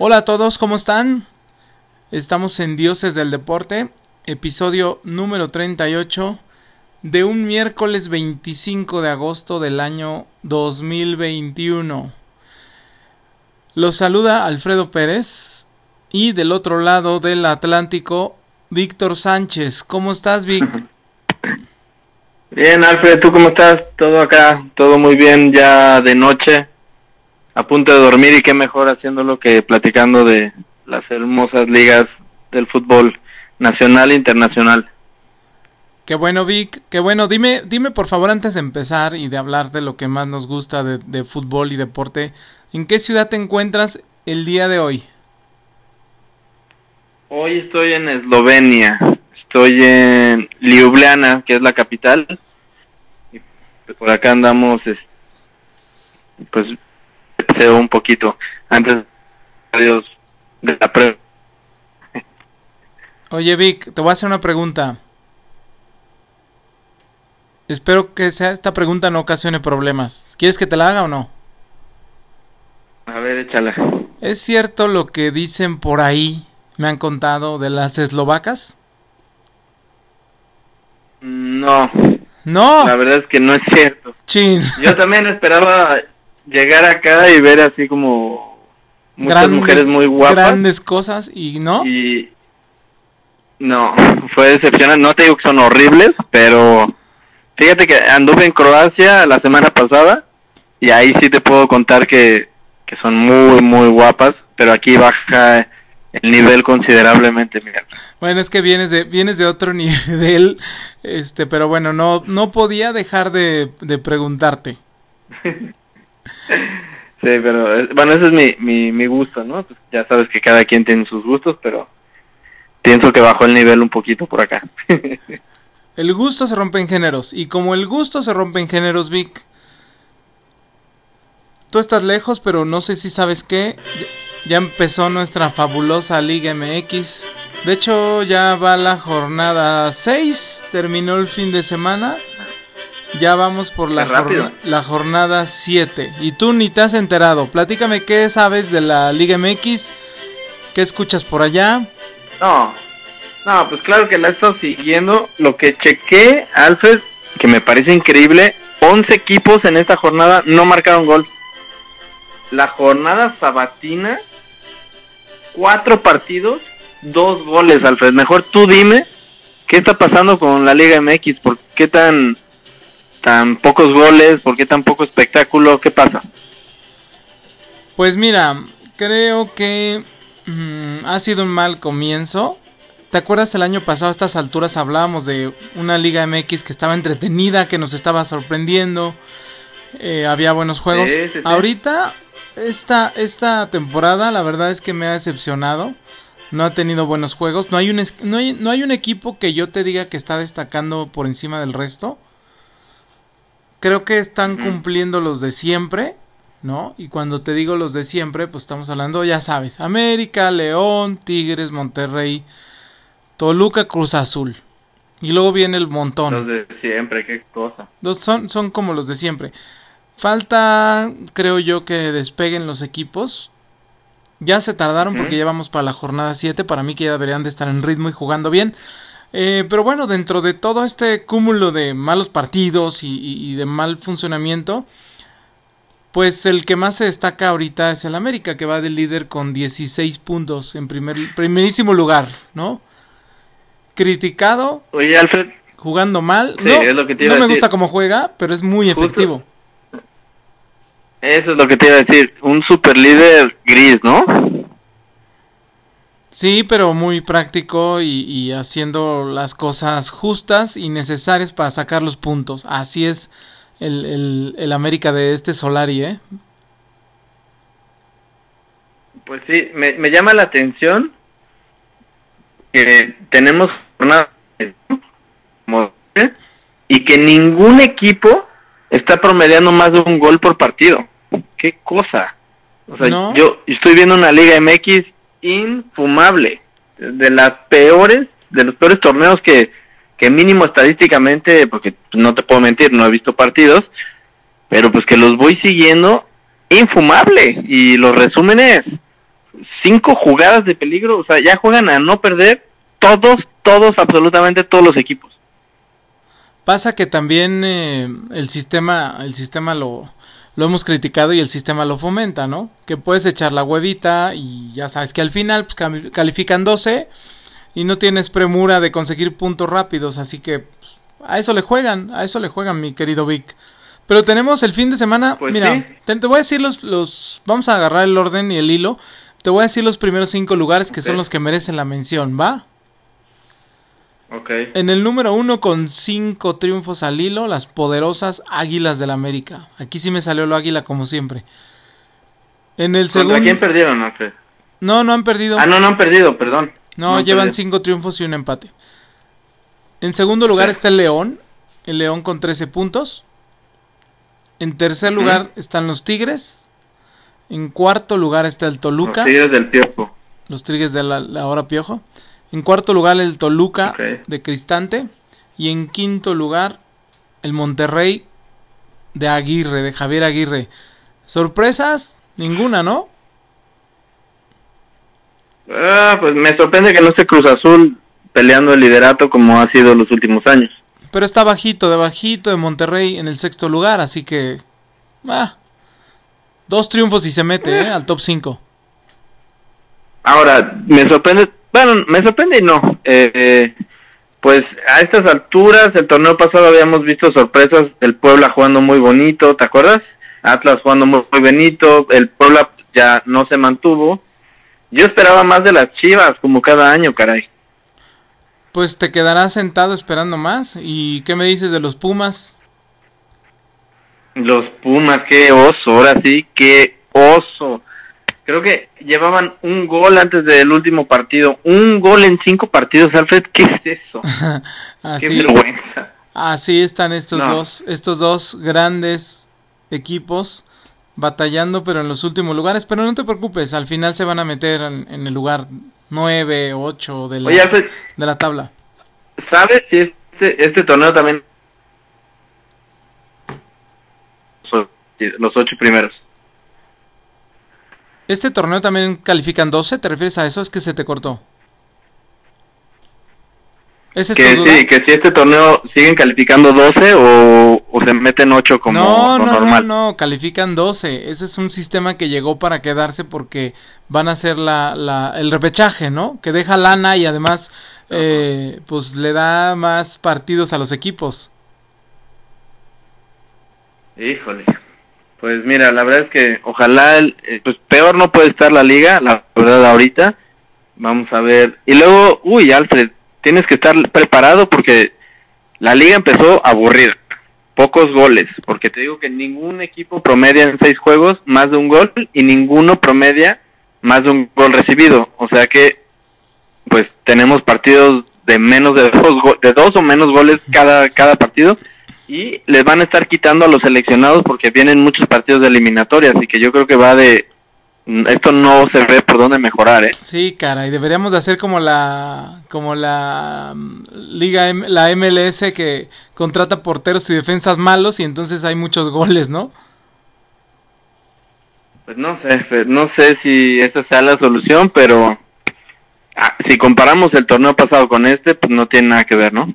Hola a todos, ¿cómo están? Estamos en Dioses del Deporte, episodio número 38 de un miércoles 25 de agosto del año 2021. Los saluda Alfredo Pérez y del otro lado del Atlántico, Víctor Sánchez. ¿Cómo estás, Vic? Bien, Alfred, ¿tú cómo estás? Todo acá, todo muy bien, ya de noche, a punto de dormir y qué mejor haciéndolo que platicando de las hermosas ligas del fútbol nacional e internacional. Qué bueno, Vic, qué bueno. Dime, dime por favor antes de empezar y de hablar de lo que más nos gusta de, de fútbol y deporte, ¿en qué ciudad te encuentras el día de hoy? Hoy estoy en Eslovenia, estoy en Ljubljana, que es la capital. Y por acá andamos, pues, un poquito antes adiós de la prueba. Oye, Vic, te voy a hacer una pregunta. Espero que sea esta pregunta no ocasione problemas. ¿Quieres que te la haga o no? A ver, échala. ¿Es cierto lo que dicen por ahí, me han contado, de las eslovacas? No. No. La verdad es que no es cierto. Chin. Yo también esperaba llegar acá y ver así como muchas Grandes- mujeres muy guapas. Grandes cosas y no. Y no, fue decepcionante. No te digo que son horribles, pero fíjate que anduve en Croacia la semana pasada y ahí sí te puedo contar que, que son muy, muy guapas, pero aquí baja el nivel considerablemente. Mira. Bueno, es que vienes de vienes de otro nivel, este, pero bueno, no no podía dejar de, de preguntarte. Sí, pero bueno, ese es mi, mi, mi gusto, ¿no? Pues ya sabes que cada quien tiene sus gustos, pero pienso que bajó el nivel un poquito por acá. El gusto se rompe en géneros y como el gusto se rompe en géneros, Vic. Tú estás lejos, pero no sé si sabes qué. Ya empezó nuestra fabulosa Liga MX. De hecho, ya va la jornada 6. Terminó el fin de semana. Ya vamos por la, jornada 7. Y tú ni te has enterado. Platícame qué sabes de la Liga MX. ¿Qué escuchas por allá? No, no, pues claro que la he estado siguiendo. Lo que chequé, Alfred, que me parece increíble, 11 equipos en esta jornada no marcaron gol. La jornada sabatina, cuatro partidos, dos goles, Alfred. Mejor tú dime qué está pasando con la Liga MX, por qué tan, tan pocos goles, por qué tan poco espectáculo, qué pasa. Pues mira, creo que mm, ha sido un mal comienzo. ¿Te acuerdas el año pasado a estas alturas hablábamos de una Liga MX que estaba entretenida, que nos estaba sorprendiendo? eh, había buenos juegos. Sí, sí, sí. Ahorita, esta, esta temporada, la verdad es que me ha decepcionado. No ha tenido buenos juegos. No hay, un, no, hay, no hay un equipo que yo te diga que está destacando por encima del resto. Creo que están cumpliendo los de siempre, ¿no? Y cuando te digo los de siempre, pues estamos hablando, ya sabes, América, León, Tigres, Monterrey, Toluca, Cruz Azul. Y luego viene el montón. Los de siempre, qué cosa. Los son, son como los de siempre. Falta, creo yo, que despeguen los equipos. Ya se tardaron porque Ujú. ya vamos para la jornada 7. Para mí que ya deberían de estar en ritmo y jugando bien. Eh, pero bueno, dentro de todo este cúmulo de malos partidos y, y- y de mal funcionamiento, pues el que más se destaca ahorita es el América, que va de líder con 16 puntos en primer, primerísimo lugar, ¿no? Criticado, Oye, Alfred, jugando mal. Sí, no es lo que te no a me decir. gusta cómo juega, pero es muy Justo. efectivo. Eso es lo que te iba a decir, un super líder gris, ¿no? Sí, pero muy práctico y, y haciendo las cosas justas y necesarias para sacar los puntos. Así es el, el, el América de este Solari, ¿eh? Pues sí, me, me llama la atención que tenemos como- y que ningún equipo está promediando más de un gol por partido. ¿Qué cosa? O sea, ¿No? yo estoy viendo una Liga MX infumable, de las peores, de los peores torneos que, que mínimo estadísticamente, porque no te puedo mentir, no he visto partidos, pero pues que los voy siguiendo infumable y los resúmenes cinco jugadas de peligro, o sea, ya juegan a no perder todos, todos, absolutamente todos los equipos. Pasa que también eh, el sistema, el sistema lo, lo hemos criticado y el sistema lo fomenta, ¿no? Que puedes echar la huevita y ya sabes que al final pues, califican 12 y no tienes premura de conseguir puntos rápidos, así que pues, a eso le juegan, a eso le juegan, mi querido Vic. Pero tenemos el fin de semana, Pues mira, sí. te, te voy a decir los, los, vamos a agarrar el orden y el hilo, te voy a decir los primeros cinco lugares que son los que merecen la mención, ¿va? Ok. En el número uno con cinco triunfos al hilo, las poderosas Águilas del América. Aquí sí me salió lo águila como siempre. En el ¿Contra segundo... quién perdieron, Alfred? No, no han perdido. Ah, no, no han perdido, perdón. No, llevan perdido. cinco triunfos y un empate. En segundo lugar está el León. El León con 13 puntos. En tercer lugar están los Tigres. En cuarto lugar está el Toluca. Los Tigres del Piojo. Los Tigres de la, la hora Piojo. En cuarto lugar el Toluca de Cristante. Y en quinto lugar el Monterrey de Aguirre, de Javier Aguirre. ¿Sorpresas? Ninguna, ¿no? Ah, pues me sorprende que no esté Cruz Azul peleando el liderato como ha sido los últimos años. Pero está bajito, de bajito de Monterrey en el sexto lugar, así que... Ah, dos triunfos y se mete ¿eh? al top 5. Ahora, me sorprende, bueno, me sorprende y no. Eh, eh, pues a estas alturas, el torneo pasado habíamos visto sorpresas, el Puebla jugando muy bonito, ¿te acuerdas? Atlas jugando muy, muy bonito, el Puebla ya no se mantuvo. Yo esperaba más de las Chivas, como cada año, caray. Pues te quedarás sentado esperando más. ¿Y qué me dices de los Pumas? Los Pumas, qué oso, ahora sí, qué oso. Creo que llevaban un gol antes del último partido. Un gol en cinco partidos, Alfred, ¿qué es eso? Qué así, vergüenza. así están estos No. dos, estos dos grandes equipos batallando, pero en los últimos lugares. Pero no te preocupes, al final se van a meter en, en el lugar 9, 8 de la, Oye, Alfred, de la tabla. ¿sabes si este, este torneo también... Los ocho primeros. ¿Este torneo también califican 12? ¿Te refieres a eso? Es que se te cortó. ¿Esa es Que sí, que si este torneo siguen calificando 12 o, o se meten 8 como no, no, normal. no, no, califican 12. Ese es un sistema que llegó para quedarse porque van a hacer la, la, el repechaje, ¿no? Que deja lana y además eh, pues le da más partidos a los equipos. Híjole. Pues mira, la verdad es que ojalá, el- eh, pues peor no puede estar la liga, la verdad ahorita. Vamos a ver. Y luego, uy, Alfred, tienes que estar preparado porque la liga empezó a aburrir. Pocos goles, porque te digo que ningún equipo promedia en seis juegos más de un gol y ninguno promedia más de un gol recibido. O sea que, pues tenemos partidos de menos de dos, de dos o menos goles cada, cada partido y les van a estar quitando a los seleccionados porque vienen muchos partidos de eliminatorias y que yo creo que va de mm, esto no se ve por dónde mejorar eh Sí, cara, y deberíamos de hacer como la como la mm, liga la MLS que contrata porteros y defensas malos y entonces hay muchos goles, ¿no? pues no sé no sé si esa sea la solución pero ah, si comparamos el torneo pasado con este pues no tiene nada que ver no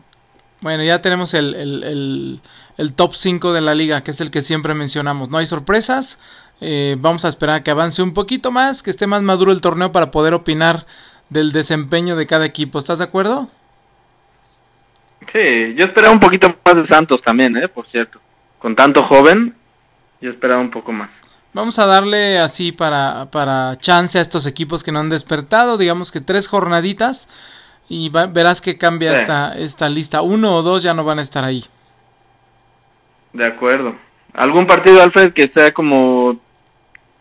Bueno, ya tenemos el, el, el, el top 5 de la liga, que es el que siempre mencionamos. No hay sorpresas. eh, vamos a esperar a que avance un poquito más, que esté más maduro el torneo para poder opinar del desempeño de cada equipo. ¿Estás de acuerdo? sí yo esperaba un poquito más de Santos también eh por cierto con tanto joven yo esperaba un poco más Vamos a darle así para, para chance a estos equipos que no han despertado, digamos que tres jornaditas y va- verás que cambia Sí. esta, esta lista. Uno o dos ya no van a estar ahí. De acuerdo. ¿Algún partido, Alfred, que sea como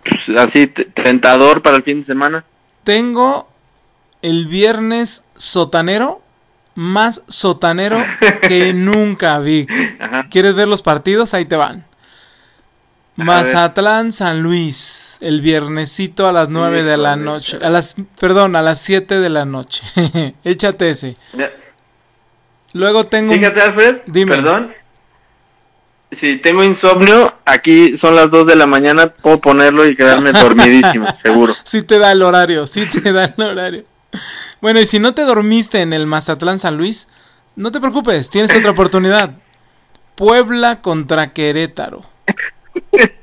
pues, así tentador para el fin de semana? Tengo el viernes sotanero, más sotanero que nunca, Vic. Ajá. ¿Quieres ver los partidos? Ahí te van. Mazatlán, San Luis, el viernesito a las 9 de la noche. A las, perdón, a las 7 de la noche. Échate ese. Luego tengo un- Fíjate, Alfred, Dime. perdón. si tengo insomnio, aquí son las 2 de la mañana, puedo ponerlo y quedarme dormidísimo, seguro. Sí te da el horario, sí te da el horario. Bueno, y si no te dormiste en el Mazatlán San Luis, no te preocupes, tienes otra oportunidad. Puebla contra Querétaro.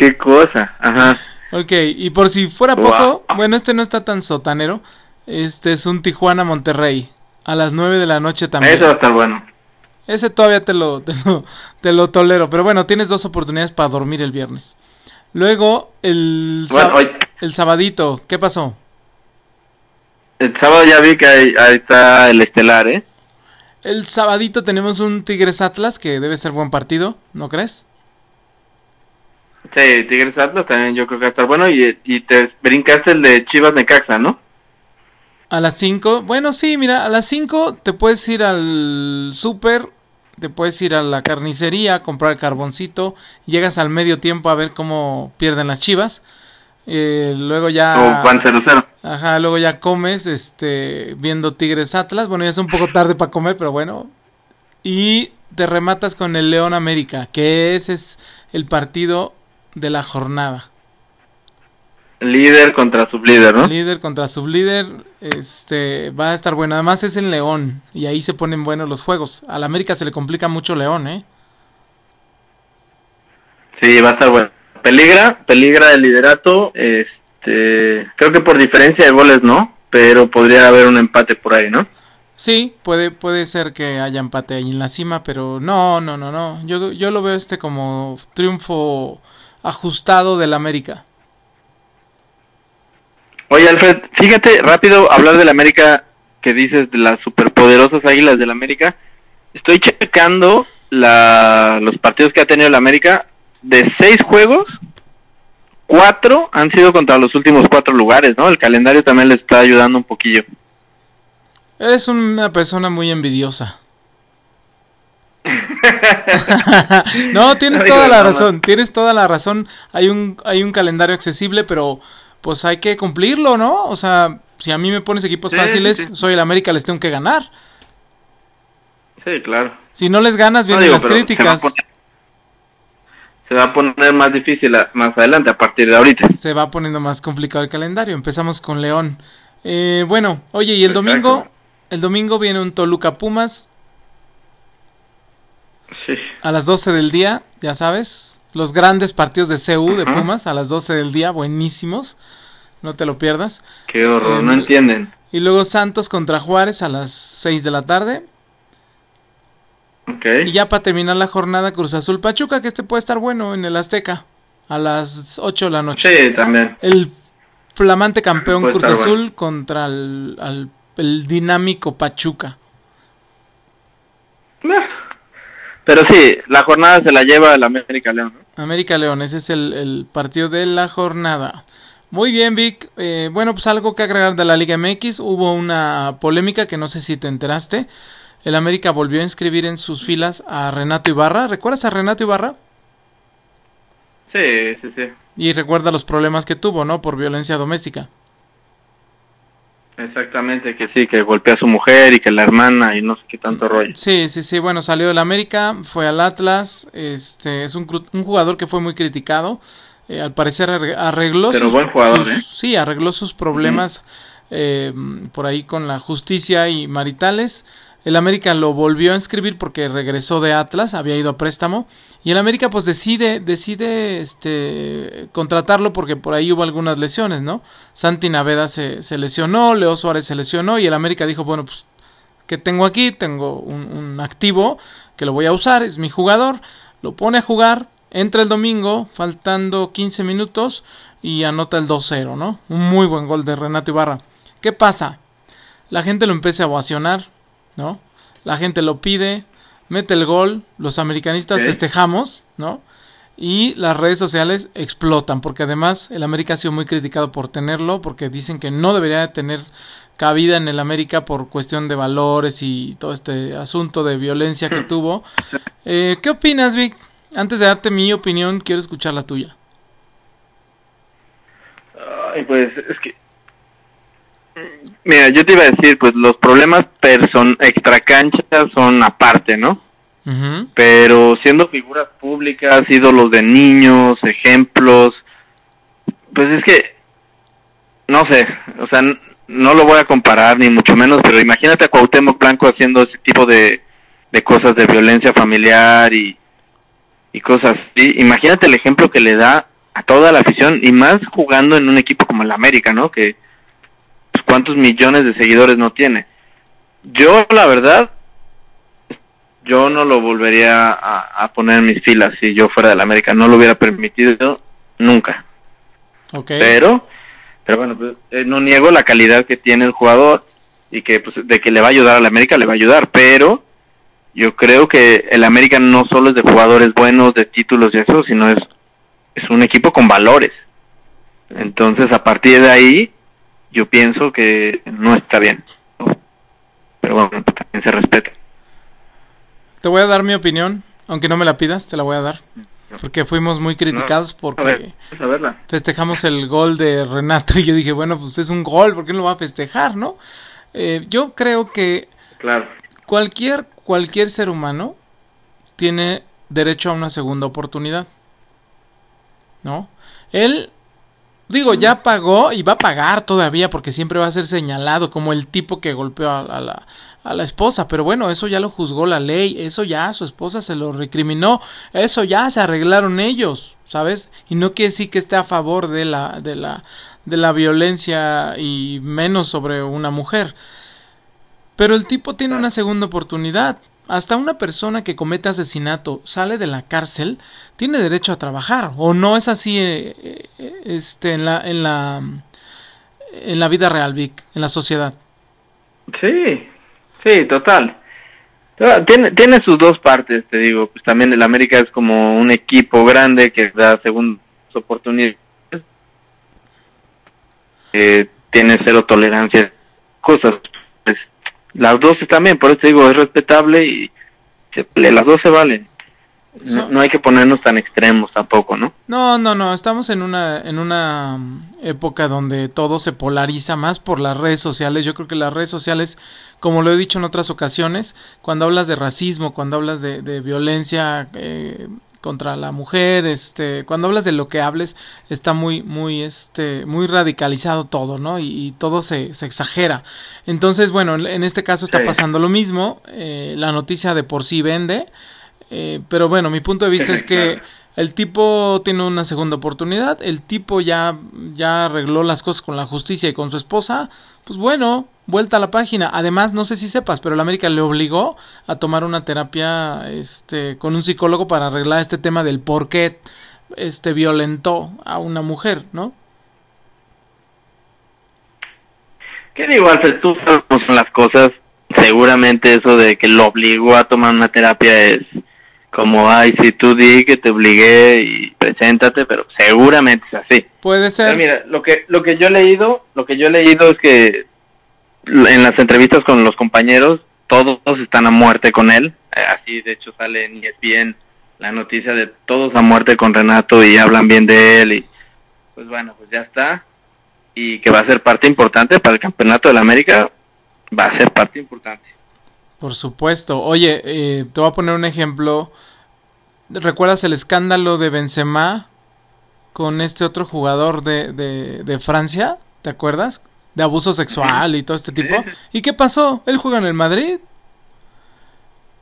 Qué cosa, ajá. Ok, y por si fuera poco, bueno, este no está tan sotanero. Este es un Tijuana Monterrey. A las 9 de la noche también. Eso va a estar bueno. Ese todavía te lo, te lo, te lo tolero. Pero bueno, tienes dos oportunidades para dormir el viernes. Luego, el, Bueno, hoy- el sabadito. ¿Qué pasó? El sábado ya vi que ahí, ahí está el estelar, ¿eh? El sabadito tenemos un Tigres Atlas que debe ser buen partido, ¿no crees? Sí, Tigres Atlas también yo creo que va a estar bueno y, y te brincaste el de Chivas Necaxa, ¿no? A las 5, bueno, sí, mira, a las 5 te puedes ir al súper, te puedes ir a la carnicería a comprar carboncito, llegas al medio tiempo a ver cómo pierden las chivas, eh, luego ya... O Juan 0-0. Ajá, luego ya comes, este, viendo Tigres Atlas, bueno, ya es un poco tarde para comer, pero bueno, y te rematas con el León América, que ese es el partido de la jornada. Líder contra sublíder, ¿no? Líder contra sublíder, este, va a estar bueno. Además es en León y ahí se ponen buenos los juegos. Al América se le complica mucho León, ¿eh? Sí, va a estar bueno. Peligra, peligra el liderato, este, creo que por diferencia de goles no, pero podría haber un empate por ahí, ¿no? Sí, puede, puede ser que haya empate ahí en la cima, pero no, no, no, no. Yo, yo lo veo este como triunfo ajustado del América. Oye, Alfred, fíjate, rápido, hablar del América que dices de las superpoderosas águilas del América. Estoy checando la, los partidos que ha tenido el América. De seis juegos, cuatro han sido contra los últimos cuatro lugares, ¿no? El calendario también le está ayudando un poquillo. Eres una persona muy envidiosa. no, tienes No, toda la mamá. razón, tienes toda la razón. Hay un, hay un calendario accesible, pero pues hay que cumplirlo, ¿no? O sea, si a mí me pones equipos Sí, fáciles, sí, soy el América, les tengo que ganar. Sí, claro. Si no les ganas, No, vienen digo, las críticas. Se va, a poner, se va a poner más difícil a- más adelante, a partir de ahorita. Se va poniendo más complicado el calendario. Empezamos con León. Eh, bueno, oye, y el domingo, el domingo viene un Toluca Pumas Sí. a las 12 del día, ya sabes, los grandes partidos de CU de. Pumas a las 12 del día, buenísimos, no te lo pierdas. Qué horror, Eh, no entienden. Y luego Santos contra Juárez a las 6 de la tarde. Y ya para terminar la jornada Cruz Azul Pachuca, que este puede estar bueno en el Azteca, a las 8 de la noche. Sí, también. El flamante campeón Puede Cruz Azul bueno. contra el, al- el dinámico Pachuca. Pero sí, la jornada se la lleva el América León. ¿no? América León, ese es el, el partido de la jornada. Muy bien, Vic. Eh, bueno, pues algo que agregar de la Liga MX. Hubo una polémica que no sé si te enteraste. El América volvió a inscribir en sus filas a Renato Ibarra. ¿Recuerdas a Renato Ibarra? Sí, sí, sí. Y recuerda los problemas que tuvo, ¿no? Por violencia doméstica. Exactamente, que sí, que golpea a su mujer y que la hermana y no sé qué tanto rollo. Sí, sí, sí. Bueno, salió del América, fue al Atlas. Este es un, un jugador que fue muy criticado. Eh, al parecer arre- arregló Pero sus, buen jugador, sus- ¿eh? sí, arregló sus problemas eh, por ahí con la justicia y maritales. El América lo volvió a inscribir porque regresó de Atlas, había ido a préstamo. Y el América pues decide, decide este contratarlo porque por ahí hubo algunas lesiones, ¿no? Santi Naveda se, lesionó, Leo Suárez se lesionó y el América dijo, bueno, pues que tengo aquí, tengo un, un activo que lo voy a usar, es mi jugador, lo pone a jugar, entra el domingo, faltando 15 minutos y anota el 2-0, ¿no? Un muy buen gol de Renato Ibarra. ¿Qué pasa? La gente lo empieza a ovacionar, ¿no? La gente lo pide, mete el gol, los americanistas festejamos, ¿no? Y las redes sociales explotan, porque además el América ha sido muy criticado por tenerlo, porque dicen que no debería de tener cabida en el América por cuestión de valores y todo este asunto de violencia que tuvo. Eh, ¿Qué opinas, Vic? Antes de darte mi opinión, quiero escuchar la tuya. Ay, pues es que. Mira, yo te iba a decir, pues los problemas person extracancha son aparte, ¿no? pero siendo figuras públicas, ídolos de niños, ejemplos, pues es que, no sé, o sea, no lo voy a comparar ni mucho menos, pero imagínate a Cuauhtémoc Blanco haciendo ese tipo de, de cosas de violencia familiar y, y cosas así. Imagínate el ejemplo que le da a toda la afición y más jugando en un equipo como el América, ¿no? Que cuántos millones de seguidores no tiene. Yo, la verdad, yo no lo volvería a, poner en mis filas si yo fuera del América. No lo hubiera permitido nunca. Pero, pero bueno, pues, eh, no niego la calidad que tiene el jugador y que pues, de que le va a ayudar al América, le va a ayudar. Pero yo creo que el América no solo es de jugadores buenos, de títulos y eso, sino es, es un equipo con valores. Entonces, a partir de ahí, yo pienso que no está bien. Pero bueno, también se respeta. Te voy a dar mi opinión, aunque no me la pidas, te la voy a dar. Porque fuimos muy criticados porque festejamos el gol de Renato y yo dije, bueno, pues es un gol, ¿por qué no lo va a festejar, no? Eh, yo creo que claro. cualquier, cualquier ser humano tiene derecho a una segunda oportunidad, ¿no? Él Digo, ya pagó y va a pagar todavía porque siempre va a ser señalado como el tipo que golpeó a, la, a la esposa. Pero bueno, eso ya lo juzgó la ley, eso ya su esposa se lo recriminó, eso ya se arreglaron ellos, ¿sabes? Y no quiere decir que esté a favor de la, de la, de la violencia y menos sobre una mujer. Pero el tipo tiene una segunda oportunidad. Hasta una persona que comete asesinato sale de la cárcel tiene derecho a trabajar o no es así eh, eh, este en la en la en la vida real Vic en la sociedad. Sí sí total. Tiene tiene sus dos partes te digo pues también el América es como un equipo grande que da segundas oportunidades. Eh, tiene cero tolerancia cosas pues, las dos también, por eso digo, es respetable y las dos se valen. No, hay que ponernos tan extremos tampoco, ¿no? No, no, no, estamos en una, en una mm, época donde todo se polariza más por las redes sociales. Yo creo que las redes sociales, como lo he dicho en otras ocasiones, cuando hablas de racismo, cuando hablas de, de violencia eh, contra la mujer, este, cuando hablas de lo que hables, está muy, muy, este, muy radicalizado todo, ¿no? Y, todo se, se, exagera. Entonces, bueno, en este caso está pasando lo mismo, eh, la noticia de por sí vende, eh, pero bueno, mi punto de vista es que el tipo tiene una segunda oportunidad, el tipo ya, ya arregló las cosas con la justicia y con su esposa, pues bueno, vuelta a la página. Además, no sé si sepas, pero el América le obligó a tomar una terapia este, con un psicólogo para arreglar este tema del por qué este, violentó a una mujer, ¿no? ¿Qué digo, Alfred? Tú sabes cómo son las cosas. Seguramente eso de que lo obligó a tomar una terapia es como, ay, si tú di que te obligué y preséntate, pero seguramente es así. Puede ser. mira, lo que, lo que yo he leído, lo que yo he leído es que en las entrevistas con los compañeros, todos están a muerte con él. Eh, así, de hecho, sale en ESPN la noticia de todos a muerte con Renato y hablan bien de él. Y pues bueno, pues ya está. Y que va a ser parte importante para el campeonato de la América, va a ser parte importante. Por supuesto. Oye, eh, te voy a poner un ejemplo. ¿Recuerdas el escándalo de Benzema con este otro jugador de, de, de Francia? ¿Te acuerdas? De abuso sexual y todo este tipo. ¿Y qué pasó? Él juega en el Madrid.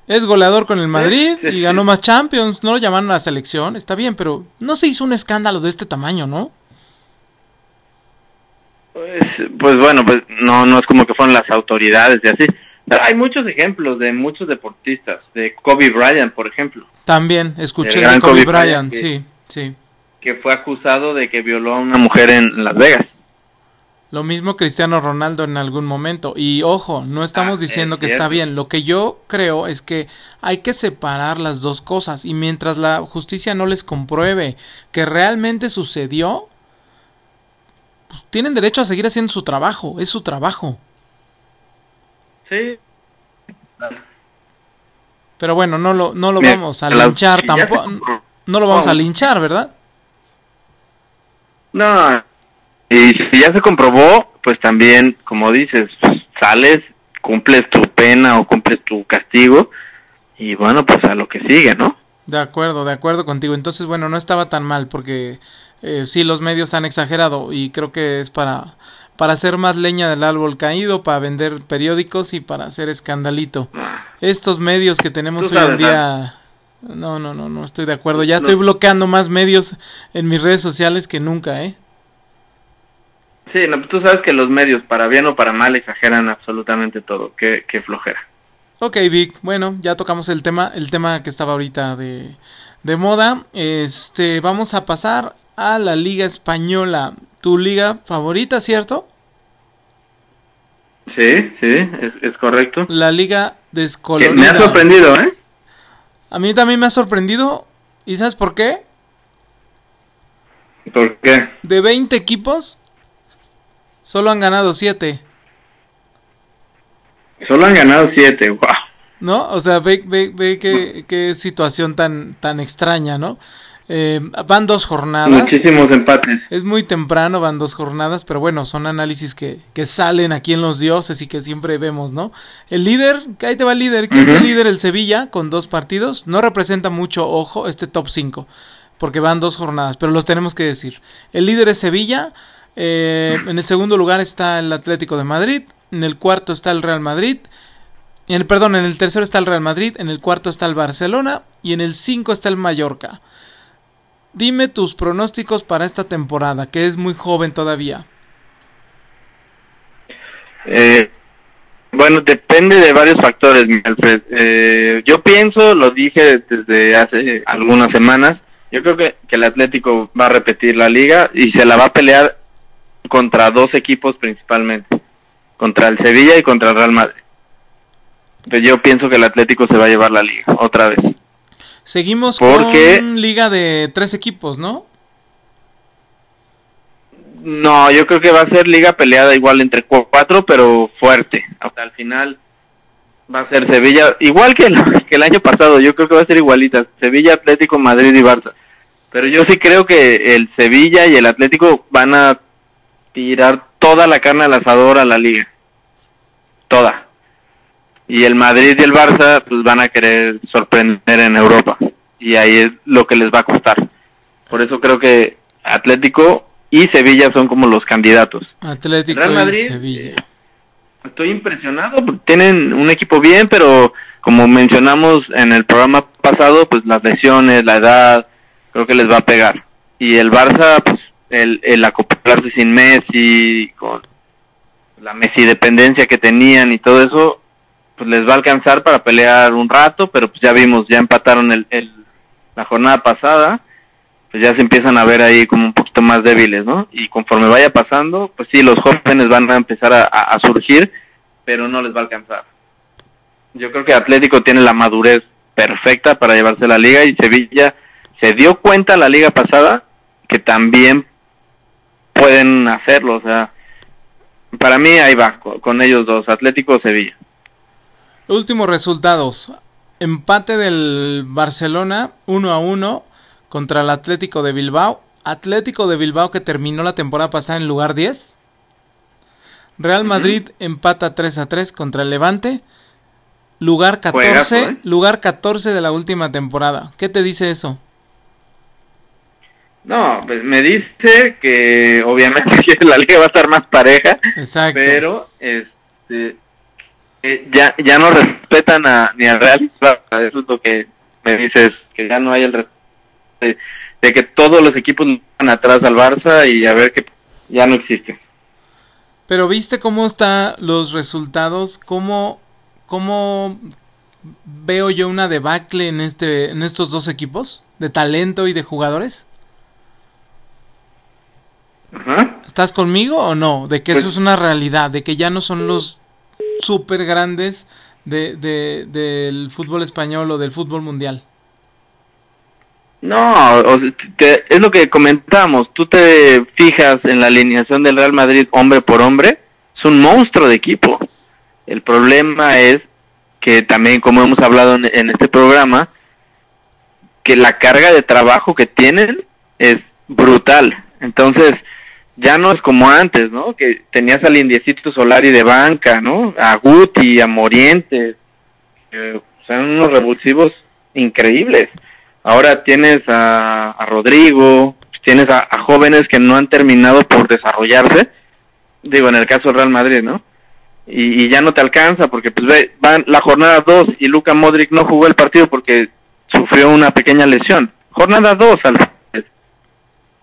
Es goleador con el Madrid y ganó más Champions. No lo llamaron a la selección. Está bien, pero no se hizo un escándalo de este tamaño, ¿no? Pues, pues bueno, pues no, no es como que fueron las autoridades y así hay muchos ejemplos de muchos deportistas, de Kobe Bryant, por ejemplo. También, escuché de Kobe, Bryant, sí, sí. Que fue acusado de que violó a una mujer en Las Vegas. Lo mismo Cristiano Ronaldo en algún momento. Y ojo, no estamos ah, diciendo que está bien. Lo que yo creo es que hay que separar las dos cosas. Y mientras la justicia no les compruebe que realmente sucedió, pues tienen derecho a seguir haciendo su trabajo. Es su trabajo. Sí. Pero bueno, no lo, no lo vamos a linchar tampoco. No lo vamos a linchar, ¿verdad? No. Y si ya se comprobó, pues también, como dices, pues, sales, cumples tu pena o cumples tu castigo y bueno, pues a lo que sigue, ¿no? De acuerdo, de acuerdo contigo. Entonces, bueno, no estaba tan mal porque eh, sí, los medios han exagerado y creo que es para, para hacer más leña del árbol caído, para vender periódicos y para hacer escandalito. Estos medios que tenemos hoy en día... No, no, no, no estoy de acuerdo. Ya estoy bloqueando más medios en mis redes sociales que nunca, ¿eh? Sí, no, tú sabes que los medios, para bien o para mal, exageran absolutamente todo. Qué, qué flojera. Ok, Vic, bueno, ya tocamos el tema, el tema que estaba ahorita de, de moda. Este, vamos a pasar a la Liga Española. Tu liga favorita, ¿cierto? Sí, sí, es, correcto. La Liga Descolorida. me ha sorprendido, ¿eh? A mí también me ha sorprendido. ¿Y sabes por qué? ¿Por qué? De 20 equipos, solo han ganado 7. Solo han ganado 7, wow. ¿No? O sea, ve, ve, ve qué, qué situación tan, tan extraña, ¿no? Eh, van dos jornadas. Muchísimos empates. Es muy temprano, van dos jornadas, pero bueno, son análisis que, que salen aquí en los dioses y que siempre vemos, ¿no? El líder, ahí te va el líder. ¿Quién es el líder? El Sevilla, con dos partidos. No representa mucho, ojo, este top 5, porque van dos jornadas, pero los tenemos que decir. El líder es Sevilla. Eh, en el segundo lugar está el Atlético de Madrid. En el cuarto está el Real Madrid. En el, perdón, en el tercero está el Real Madrid. En el cuarto está el Barcelona. Y en el cinco está el Mallorca. Dime tus pronósticos para esta temporada, que es muy joven todavía. Eh, bueno, depende de varios factores, Alfred. Eh, yo pienso, lo dije desde hace algunas semanas, yo creo que, el Atlético va a repetir la liga y se la va a pelear contra dos equipos principalmente, contra el Sevilla y contra el Real Madrid. yo pienso que el Atlético se va a llevar la liga otra vez. Seguimos con liga de tres equipos, ¿no? No, yo creo que va a ser liga peleada igual entre cuatro, pero fuerte. Hasta el final va a ser Sevilla, igual que el, que el año pasado, yo creo que va a ser igualita. Sevilla, Atlético, Madrid y Barça. Pero yo sí creo que el Sevilla y el Atlético van a tirar toda la carne al asador a la liga. Toda y el Madrid y el Barça pues van a querer sorprender en Europa y ahí es lo que les va a costar. Por eso creo que Atlético y Sevilla son como los candidatos. Atlético y Sevilla. Estoy impresionado, tienen un equipo bien, pero como mencionamos en el programa pasado, pues las lesiones, la edad, creo que les va a pegar. Y el Barça, pues el, el acoplarse sin Messi, con la Messi dependencia que tenían y todo eso, pues les va a alcanzar para pelear un rato, pero pues ya vimos, ya empataron el, la jornada pasada, pues ya se empiezan a ver ahí como un poquito más débiles, ¿no? Y conforme vaya pasando, pues sí, los jóvenes van a empezar a, surgir, pero no les va a alcanzar. Yo creo que Atlético tiene la madurez perfecta para llevarse la liga y Sevilla se dio cuenta la liga pasada que también pueden hacerlo, o sea, para mí ahí va, con ellos dos, Atlético o Sevilla. Últimos resultados. Empate del Barcelona 1 a 1 contra el Atlético de Bilbao. Atlético de Bilbao que terminó la temporada pasada en lugar 10. Real Madrid empata 3 a 3 contra el Levante. Lugar 14, ¿eh? lugar 14 de la última temporada. ¿Qué te dice eso? No, pues me dice que obviamente la liga va a estar más pareja. Exacto. Pero este eh, ya ya no respetan a, ni al Real, eso es lo que me dices, que ya no hay el respeto de, que todos los equipos van atrás al Barça y a ver que ya no existe. Pero viste cómo están los resultados, cómo, cómo veo yo una debacle en este, en estos dos equipos, de talento y de jugadores. ¿Estás conmigo o no? De que eso pues es una realidad, de que ya no son los súper grandes de, del fútbol español o del fútbol mundial. No, es lo que comentamos. Tú te fijas en la alineación del Real Madrid hombre por hombre, es un monstruo de equipo. El problema es que también, como hemos hablado en, en este programa, que la carga de trabajo que tienen es brutal. Entonces, ya no es como antes, ¿no? Que tenías al Indiecito Solari de banca, ¿no? A Guti, a Morientes, sea, unos revulsivos increíbles. Ahora tienes a, Rodrigo, tienes a, jóvenes que no han terminado por desarrollarse, digo, en el caso del Real Madrid, ¿no? Y, ya no te alcanza porque pues ve, van la jornada 2 y Luka Modric no jugó el partido porque sufrió una pequeña lesión. Jornada 2, Alfred.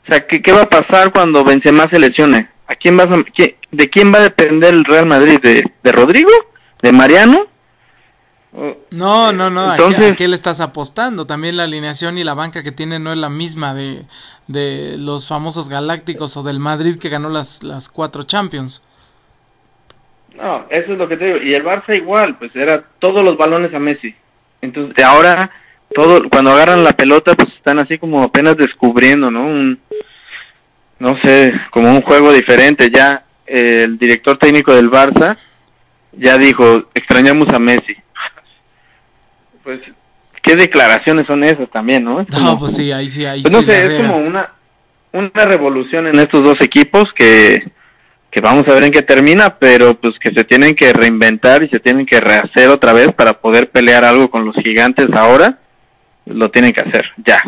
O sea, ¿qué, ¿qué, va a pasar cuando Benzema se lesione? ¿A quién vas a, ¿De quién va a depender el Real Madrid? ¿De, de Rodrigo? ¿De Mariano? No, no, no. Entonces, ¿a, qué, le estás apostando? También la alineación y la banca que tiene no es la misma de, de los famosos Galácticos o del Madrid que ganó las, las cuatro Champions. No, eso es lo que te digo. Y el Barça igual, pues era todos los balones a Messi. Entonces, ahora, todo, cuando agarran la pelota, pues están así como apenas descubriendo, ¿no? Un, no sé, como un juego diferente. Ya el director técnico del Barça ya dijo, extrañamos a Messi pues, ¿qué declaraciones son esas también, no? no, pues sí, ahí sí, ahí pues no sé, es como una, una revolución en estos dos equipos que, que vamos a ver en qué termina, pero pues que se tienen que reinventar y se tienen que rehacer otra vez para poder pelear algo con los gigantes ahora, lo tienen que hacer, ya.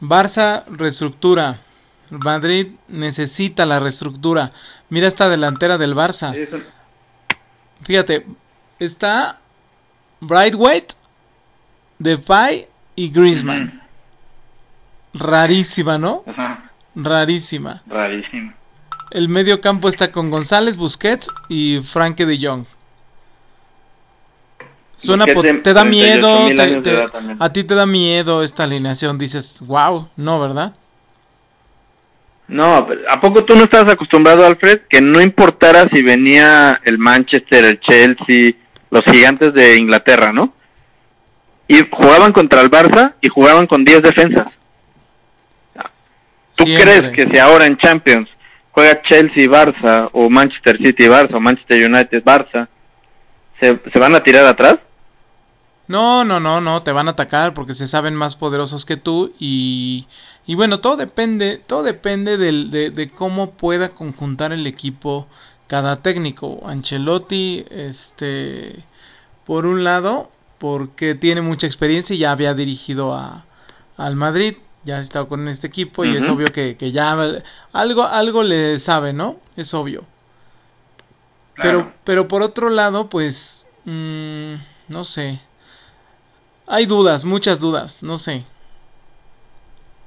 Barça reestructura. Madrid necesita la reestructura. Mira esta delantera del Barça. Fíjate, está Brightweight Depay y Griezmann. Rarísima, ¿no? Rarísima. Rarísima. El medio campo está con González, Busquets y Frankie de Jong. Suena te da miedo, a ti te da miedo esta alineación, dices, wow, no, ¿verdad? No, ¿a poco tú no estás acostumbrado, Alfred, que no importara si venía el Manchester, el Chelsea, los gigantes de Inglaterra, ¿no? y jugaban contra el Barça y jugaban con 10 defensas. ¿Tú crees que si ahora en Champions juega Chelsea Barça o Manchester City Barça o Manchester United Barça, ¿se, se van a tirar atrás? No, no, no, no, te van a atacar porque se saben más poderosos que tú y, y bueno, todo depende, todo depende del, de, de cómo pueda conjuntar el equipo cada técnico. Ancelotti, este, por un lado, porque tiene mucha experiencia y ya había dirigido a, al Madrid, ya ha estado con este equipo y es obvio que, que, ya algo, algo le sabe, ¿no? Es obvio. Pero, pero por otro lado, pues, mmm, no sé. Hay dudas, muchas dudas, no sé.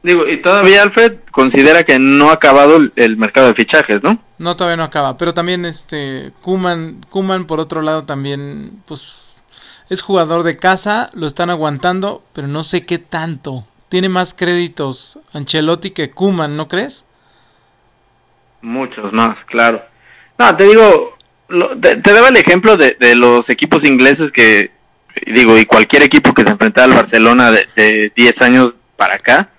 Digo, y todavía Alfred considera que no ha acabado el, mercado de fichajes, ¿no? No, todavía no acaba, pero también este Kuman, Kuman por otro lado también pues es jugador de casa, lo están aguantando, pero no sé qué tanto. Tiene más créditos Ancelotti que Kuman, ¿no crees? Muchos más, claro. No, te digo, te, daba el ejemplo de, los equipos ingleses que, digo, y cualquier equipo que se enfrentaba al Barcelona de, de 10 años para acá,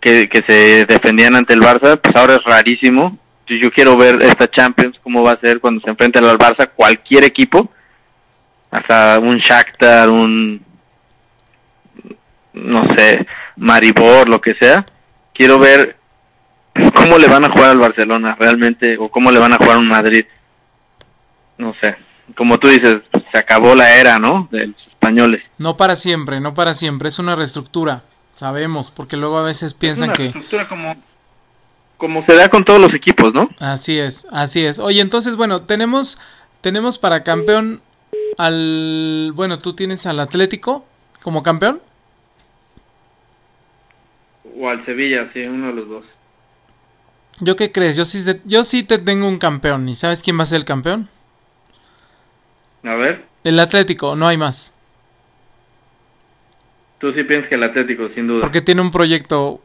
que, se defendían ante el Barça, pues ahora es rarísimo. Yo quiero ver esta Champions, cómo va a ser cuando se enfrente al Barça, cualquier equipo hasta un Shakhtar, un no sé, Maribor, lo que sea. Quiero ver cómo le van a jugar al Barcelona realmente o cómo le van a jugar a un Madrid. No sé, como tú dices, se acabó la era, ¿no? De los españoles. No para siempre, no para siempre, es una reestructura, sabemos, porque luego a veces piensan que... Reestructura como, como se da con todos los equipos, ¿no? Así es, así es. Oye, entonces, bueno, tenemos, tenemos para campeón al... Bueno, tú tienes al Atlético como campeón. O al Sevilla, sí, uno de los dos. ¿Yo qué crees? Yo sí, yo sí te tengo un campeón. ¿Y sabes quién va a ser el campeón? A ver. El Atlético, no hay más. Tú sí piensas que el Atlético, sin duda. Porque tiene un proyecto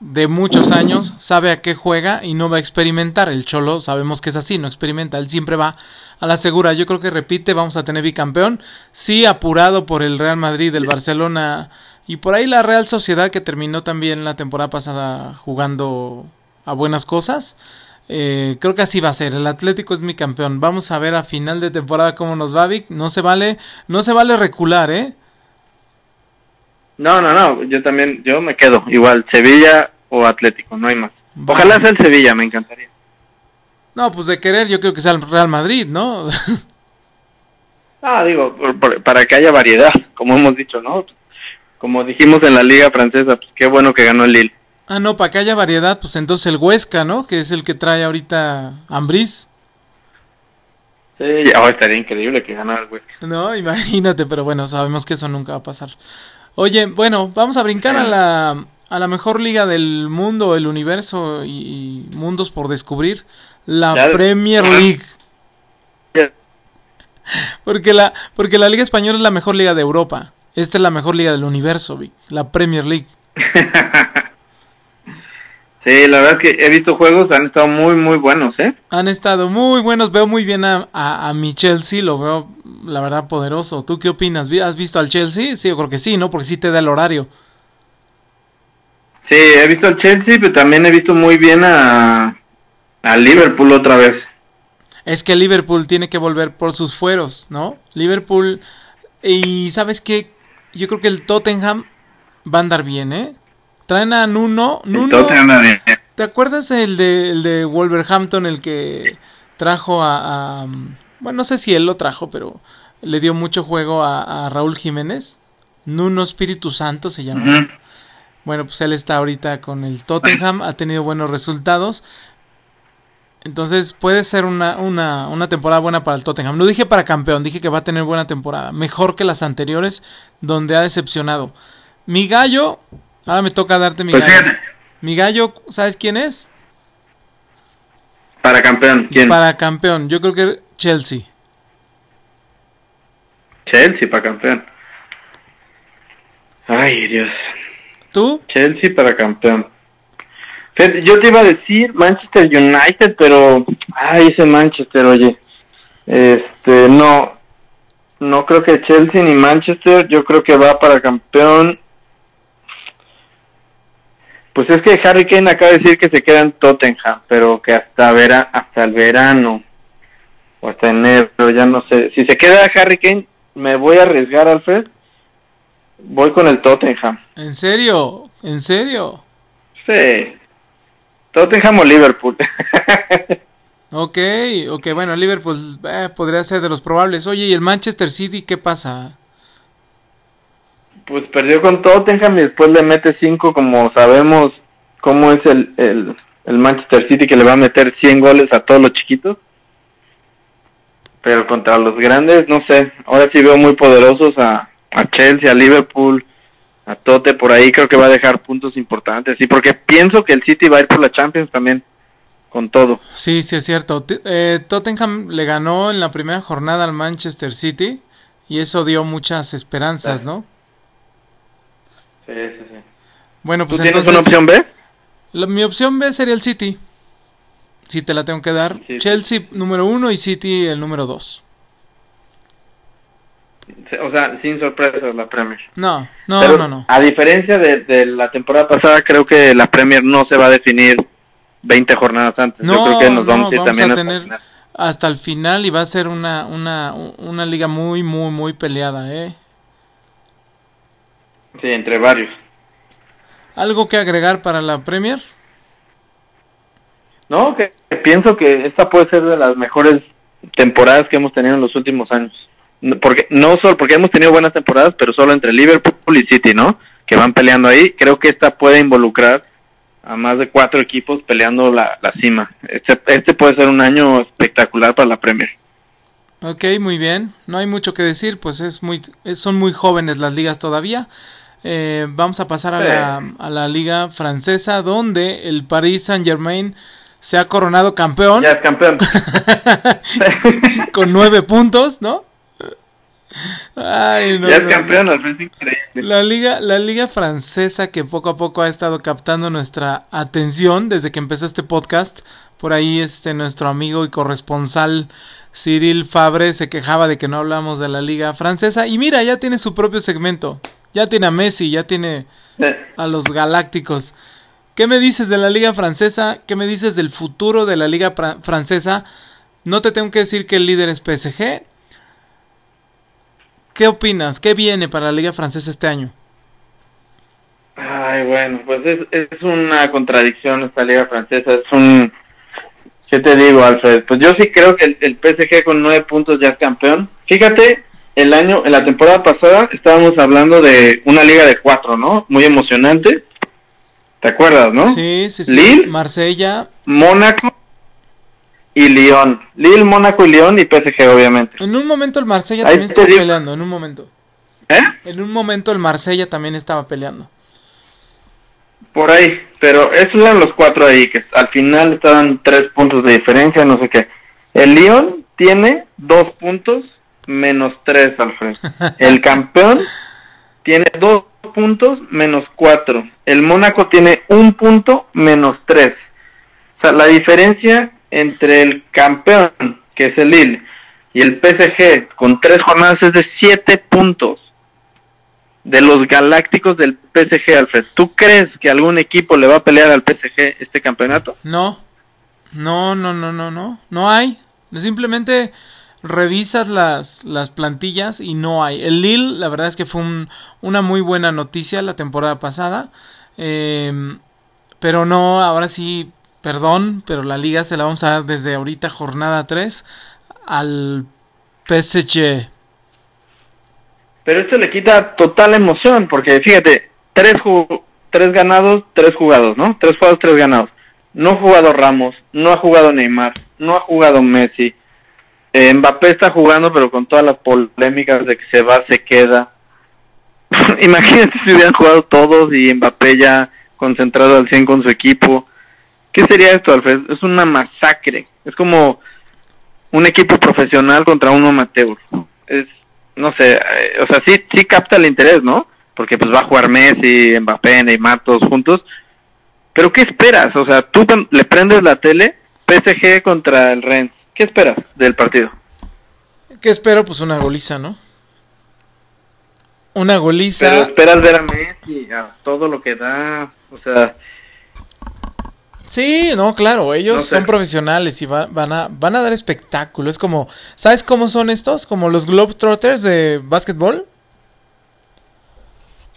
de muchos años, sabe a qué juega y no va a experimentar. El Cholo sabemos que es así, no experimenta, él siempre va a la segura. Yo creo que repite, vamos a tener bicampeón. Sí, apurado por el Real Madrid, el Barcelona y por ahí la Real Sociedad que terminó también la temporada pasada jugando a buenas cosas. Eh, creo que así va a ser. El Atlético es mi campeón. Vamos a ver a final de temporada cómo nos va, Vic. No se vale, no se vale recular, ¿eh? No, no, no, yo también, yo me quedo igual, Sevilla o Atlético, no hay más. Ojalá sea el Sevilla, me encantaría. No, pues de querer yo creo que sea el Real Madrid, ¿no? Ah, digo, para que haya variedad, como hemos dicho, ¿no? Como dijimos en la liga francesa, pues qué bueno que ganó el Lille. Ah, no, para que haya variedad, pues entonces el Huesca, ¿no? Que es el que trae ahorita Ambris. Sí, oh, estaría increíble que ganara el Huesca. No, imagínate, pero bueno, sabemos que eso nunca va a pasar. Oye, bueno, vamos a brincar a la, a la mejor liga del mundo, el universo y, mundos por descubrir, la Premier League. Porque la, porque la Liga Española es la mejor liga de Europa. Esta es la mejor liga del universo, la Premier League. Sí, la verdad es que he visto juegos, han estado muy, muy buenos, ¿eh? Han estado muy buenos, veo muy bien a, a, mi Chelsea, lo veo, la verdad, poderoso. ¿Tú qué opinas? ¿Has visto al Chelsea? Sí, yo creo que sí, ¿no? Porque sí te da el horario. Sí, he visto al Chelsea, pero también he visto muy bien a, a Liverpool otra vez. Es que Liverpool tiene que volver por sus fueros, ¿no? Liverpool, y ¿sabes qué? Yo creo que el Tottenham va a andar bien, ¿eh? Traen a Nuno. Nuno ¿Te acuerdas el de, el de Wolverhampton, el que trajo a, Bueno, no sé si él lo trajo, pero le dio mucho juego a, Raúl Jiménez. Nuno Espíritu Santo se llama. Bueno, pues él está ahorita con el Tottenham, ha tenido buenos resultados. Entonces puede ser una, una, una, temporada buena para el Tottenham. No dije para campeón, dije que va a tener buena temporada. Mejor que las anteriores, donde ha decepcionado. Mi gallo Ahora me toca darte mi pues gallo. Mi gallo, ¿sabes quién es? Para campeón, ¿quién? Para campeón, yo creo que Chelsea. Chelsea para campeón. Ay, Dios. ¿Tú? Chelsea para campeón. Yo te iba a decir Manchester United, pero ay, ese Manchester, oye. Este, no no creo que Chelsea ni Manchester, yo creo que va para campeón pues es que Harry Kane acaba de decir que se queda en Tottenham, pero que hasta vera, hasta el verano o hasta enero, ya no sé. Si se queda Harry Kane, me voy a arriesgar, Alfred. Voy con el Tottenham. ¿En serio? ¿En serio? Sí. Tottenham o Liverpool. ok, ok, bueno, Liverpool eh, podría ser de los probables. Oye, ¿y el Manchester City qué pasa? Pues perdió con Tottenham y después le mete 5 como sabemos cómo es el, el, el, Manchester City que le va a meter 100 goles a todos los chiquitos. Pero contra los grandes, no sé, ahora sí veo muy poderosos a, a Chelsea, a Liverpool, a Tote por ahí, creo que va a dejar puntos importantes. Y porque pienso que el City va a ir por la Champions también, con todo. Sí, sí es cierto. Eh, Tottenham le ganó en la primera jornada al Manchester City y eso dio muchas esperanzas, ¿no? Sí, sí, sí. Bueno, pues ¿Tú tienes una opción B? mi opción B sería el City. Si te la tengo que dar. Chelsea número uno y City el número dos. O sea, sin sorpresas la Premier. No, no, no, no. A diferencia de, la temporada pasada, creo que la Premier no se va a definir 20 jornadas antes. No, Yo creo que nos vamos, también a tener hasta el final y va a ser una, una, una liga muy, muy, muy peleada, ¿eh? Sí, entre varios. ¿Algo que agregar para la Premier? No, que pienso que esta puede ser de las mejores temporadas que hemos tenido en los últimos años. Porque no solo porque hemos tenido buenas temporadas, pero solo entre Liverpool y City, ¿no? Que van peleando ahí. Creo que esta puede involucrar a más de cuatro equipos peleando la, la cima. Este, este puede ser un año espectacular para la Premier. Ok, muy bien. No hay mucho que decir, pues es muy, son muy jóvenes las ligas todavía. Eh, vamos a pasar a, la, a la liga francesa donde el Paris Saint Germain se ha coronado campeón. Ya es campeón. con nueve puntos, ¿no? Ay, no, ya es campeón, es increíble. La liga, la liga francesa que poco a poco ha estado captando nuestra atención desde que empezó este podcast. Por ahí este nuestro amigo y corresponsal Cyril Fabre se quejaba de que no hablamos de la liga francesa y mira, ya tiene su propio segmento. Ya tiene a Messi, ya tiene a los Galácticos. ¿Qué me dices de la liga francesa? ¿Qué me dices del futuro de la liga francesa? No te tengo que decir que el líder es PSG. ¿Qué opinas? ¿Qué viene para la liga francesa este año? Ay, bueno, pues es, una contradicción esta liga francesa. Es un... ¿Qué te digo, Alfred? Pues yo sí creo que el, el PSG con nueve puntos ya es campeón. Fíjate el año, en la temporada pasada estábamos hablando de una liga de cuatro, ¿no? Muy emocionante. ¿Te acuerdas, no? Sí, sí, sí. Lille, Marsella. Mónaco y Lyon. Lille, Mónaco y Lyon y PSG, obviamente. En un momento el Marsella Ahí también estaba digo. peleando, en un momento. ¿Eh? En un momento el Marsella también estaba peleando. Por ahí. Pero esos eran los cuatro ahí, que al final estaban tres puntos de diferencia, no sé qué. El Lyon tiene dos puntos menos tres, Alfred. El campeón tiene dos puntos menos cuatro. El Mónaco tiene un punto menos tres. O sea, la diferencia entre el campeón, que es el Lille, y el PSG con tres jornadas es de siete puntos. De los galácticos del PSG, Alfred. ¿Tú crees que algún equipo le va a pelear al PSG este campeonato? No, no, no, no, no, no, no hay. Simplemente revisas las, las plantillas y no hay. El Lille, la verdad es que fue un- una muy buena noticia la temporada pasada. Eh, pero no, ahora sí, perdón, pero la liga se la vamos a dar desde ahorita, jornada 3, al PSG. Pero esto le quita total emoción, porque fíjate, tres, tres ganados, tres jugados, ¿no? Tres jugados, tres ganados. No ha jugado Ramos, no ha jugado Neymar, no ha jugado Messi. Eh, Mbappé está jugando, pero con todas las polémicas de que se va, se queda. Imagínate si hubieran jugado todos y Mbappé ya concentrado al 100 con su equipo. ¿Qué sería esto, Alfred? Es una masacre. Es como un equipo profesional contra uno amateur. Es, no sé, eh, o sea, sí, sí capta el interés, ¿no? Porque pues va a jugar Messi, Mbappé, Neymar, todos juntos. Pero ¿qué esperas? O sea, tú le prendes la tele, PSG contra el Rennes. ¿Qué esperas del partido? ¿Qué espero? Pues una goliza, ¿no? Una goliza. Pero esperas ver a Messi, a todo lo que da, o sea, Sí, no, claro, ellos No sé. son profesionales y va- van, a, van a dar espectáculo. Es como, ¿sabes cómo son estos? Como los Globetrotters de básquetbol.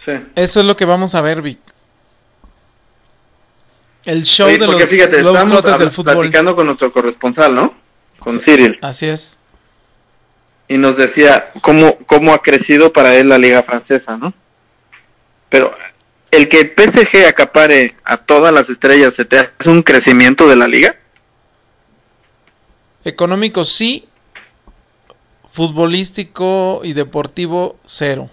sí. Eso es lo que vamos a ver, Vic. El show de los fíjate, estamos Globetrotters del fútbol. platicando con nuestro corresponsal, ¿no? Con Sí. Cyril. Así es. y nos decía cómo, cómo ha crecido para él la liga francesa, ¿no? Pero el que el PSG acapare a todas las estrellas, ¿se te hace un crecimiento de la liga? Económico sí, futbolístico y deportivo cero.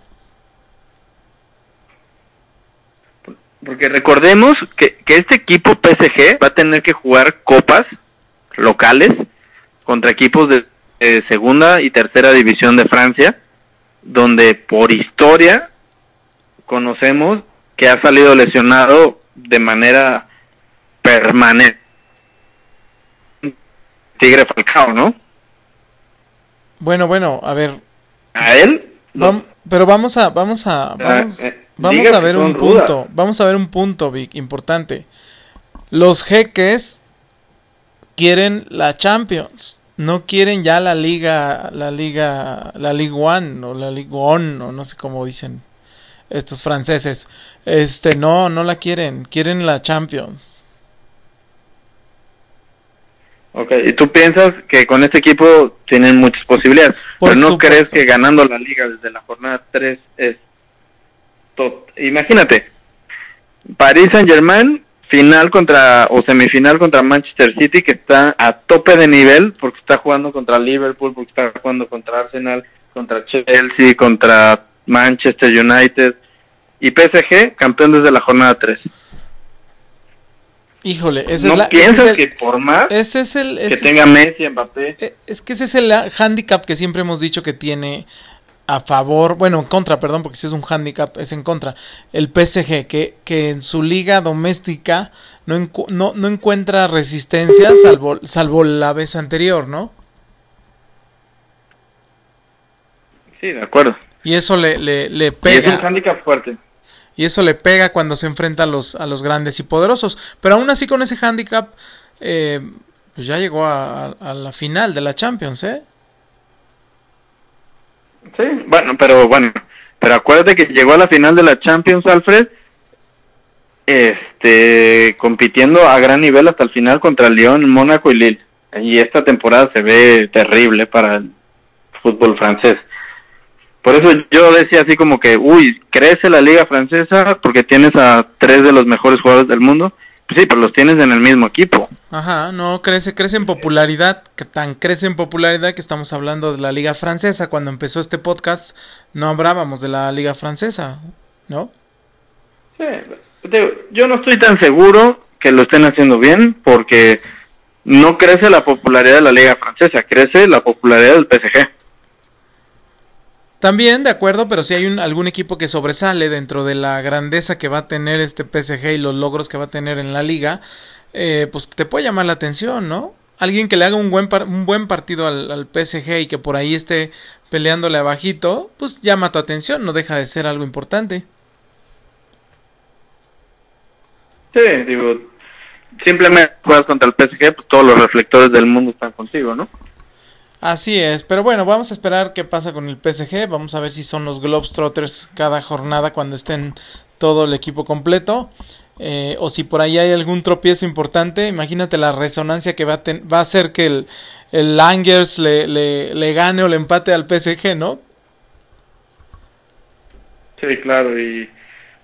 Porque recordemos que, que este equipo PSG va a tener que jugar copas locales contra equipos de eh, segunda y tercera división de Francia, donde por historia conocemos que ha salido lesionado de manera permanente. Tigre Falcao, ¿no? Bueno, bueno, a ver, A él, Vam- pero vamos a, vamos a, vamos, eh, vamos diga a ver un punto, vamos a ver un punto, Vic, importante. Los jeques quieren la Champions, no quieren ya la liga, la liga, la Ligue One o la Ligue One o no sé cómo dicen estos franceses. Este, no, no la quieren, quieren la Champions. Ok, y tú piensas que con este equipo tienen muchas posibilidades, Por pero no supuesto. crees que ganando la liga desde la jornada 3 es... tot- Imagínate, Paris Saint Germain, final contra, o semifinal contra Manchester City, que está a tope de nivel, porque está jugando contra Liverpool, porque está jugando contra Arsenal, contra Chelsea, contra Manchester United, y PSG, campeón desde la jornada 3. Híjole, ¿No es la, ese piensas es el- que por más ese es el, ese que es- tenga Messi, Mbappé... Eh, Es que ese es el handicap que siempre hemos dicho que tiene a favor, bueno, en contra, perdón, porque si es un handicap es en contra, el PSG, que, que en su liga doméstica no, encu- no, no encuentra resistencia salvo, salvo la vez anterior, ¿no? Sí, de acuerdo. Y eso le, le, le Y es un pega, handicap fuerte. y eso le pega cuando se enfrenta a los, a los grandes y poderosos. Pero aún así con ese handicap, eh, pues ya llegó a, a la final de la Champions, ¿eh? Sí, bueno, pero bueno, pero acuérdate que llegó a la final de la Champions, Alfred, este, compitiendo a gran nivel hasta el final contra Lyon, Mónaco y Lille. Y esta temporada se ve terrible para el fútbol francés. Por eso yo decía así como que, uy, crece la liga francesa porque tienes a tres de los mejores jugadores del mundo. Pues sí, pero los tienes en el mismo equipo. Ajá, no, crece, crece en popularidad, que tan crece en popularidad que estamos hablando de la liga francesa. Cuando empezó este podcast no hablábamos de la liga francesa, ¿no? Sí, yo no estoy tan seguro que lo estén haciendo bien porque no crece la popularidad de la liga francesa, crece la popularidad del PSG. También, de acuerdo, pero si hay un, algún equipo que sobresale dentro de la grandeza que va a tener este PSG y los logros que va a tener en la liga, eh, pues te puede llamar la atención, ¿no? Alguien que le haga un buen, un buen partido al, al, PSG y que por ahí esté peleándole abajito, pues llama tu atención, no deja de ser algo importante. Sí, digo, simplemente juegas contra el PSG, pues todos los reflectores del mundo están contigo, ¿no? Así es, pero bueno, vamos a esperar qué pasa con el PSG, vamos a ver si son los Globetrotters cada jornada cuando estén todo el equipo completo, eh, o si por ahí hay algún tropiezo importante, imagínate la resonancia que va a, va a hacer que el, el Langers le, le, le gane o le empate al PSG, ¿no? Sí, claro, y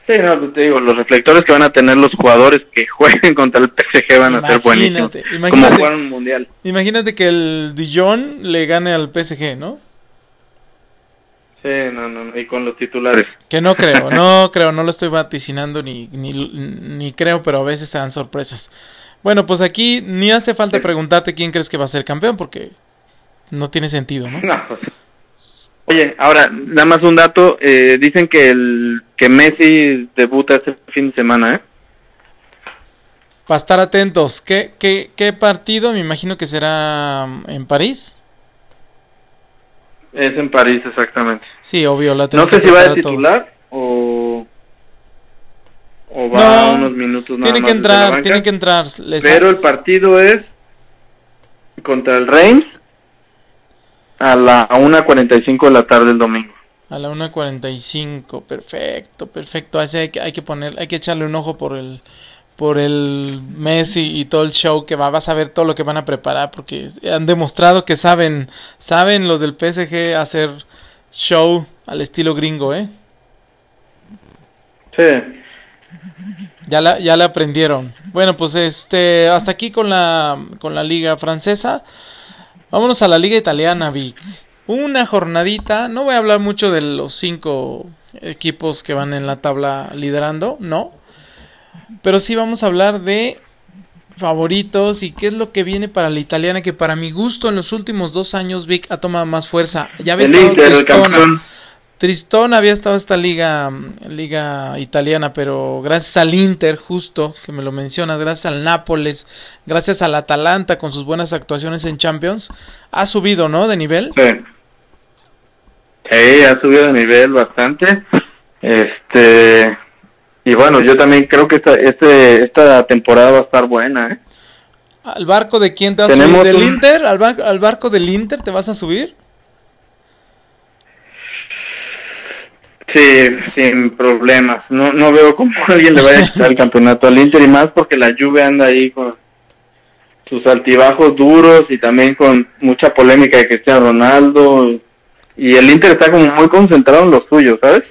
Sí, no, te digo, los reflectores que van a tener los jugadores que jueguen contra el PSG van a ser buenísimos. como jugar un mundial. Imagínate que el Dijon le gane al PSG, ¿no? Sí, no, no, y con los titulares. Que no creo, no creo, no lo estoy vaticinando ni, ni, ni creo, pero a veces se dan sorpresas. Bueno, pues aquí ni hace falta preguntarte quién crees que va a ser campeón porque no tiene sentido, ¿no? No, pues Oye, ahora, nada más un dato, eh, dicen que el que Messi debuta este fin de semana, ¿eh? Para estar atentos, ¿Qué, qué, qué partido? Me imagino que será en París. Es en París, exactamente. Sí, obvio. La no sé si va a titular o, o va a unos minutos nada tiene que entrar, tiene que entrar. Pero el partido es contra el Reims a la 1.45 de la tarde el domingo. A la 1.45, perfecto, perfecto. Así hay que, hay que poner, hay que echarle un ojo por el por el Messi y todo el show que va, vas a ver todo lo que van a preparar porque han demostrado que saben, saben los del PSG hacer show al estilo gringo, ¿eh? Sí. Ya la, ya la aprendieron. Bueno, pues este, hasta aquí con la, con la liga francesa. Vámonos a la liga italiana, Vic. Una jornadita, no voy a hablar mucho de los cinco equipos que van en la tabla liderando, no. Pero sí vamos a hablar de favoritos y qué es lo que viene para la italiana que para mi gusto en los últimos dos años Vic ha tomado más fuerza. Ya ves Tristón había estado esta liga, liga italiana, pero gracias al Inter, justo que me lo menciona, gracias al Nápoles, gracias al Atalanta con sus buenas actuaciones en Champions, ha subido, ¿no? De nivel. Sí, sí ha subido de nivel bastante. Este, y bueno, yo también creo que esta, este, esta temporada va a estar buena, ¿eh? ¿Al barco de quién te vas a subir? ¿Del Inter? ¿Al, ¿Al barco del Inter te vas a subir? Sí, sin problemas. No, no veo cómo alguien le vaya a quitar el campeonato al Inter y más porque la Juve anda ahí con sus altibajos duros y también con mucha polémica de Cristiano Ronaldo y el Inter está como muy concentrado en lo suyo, ¿sabes?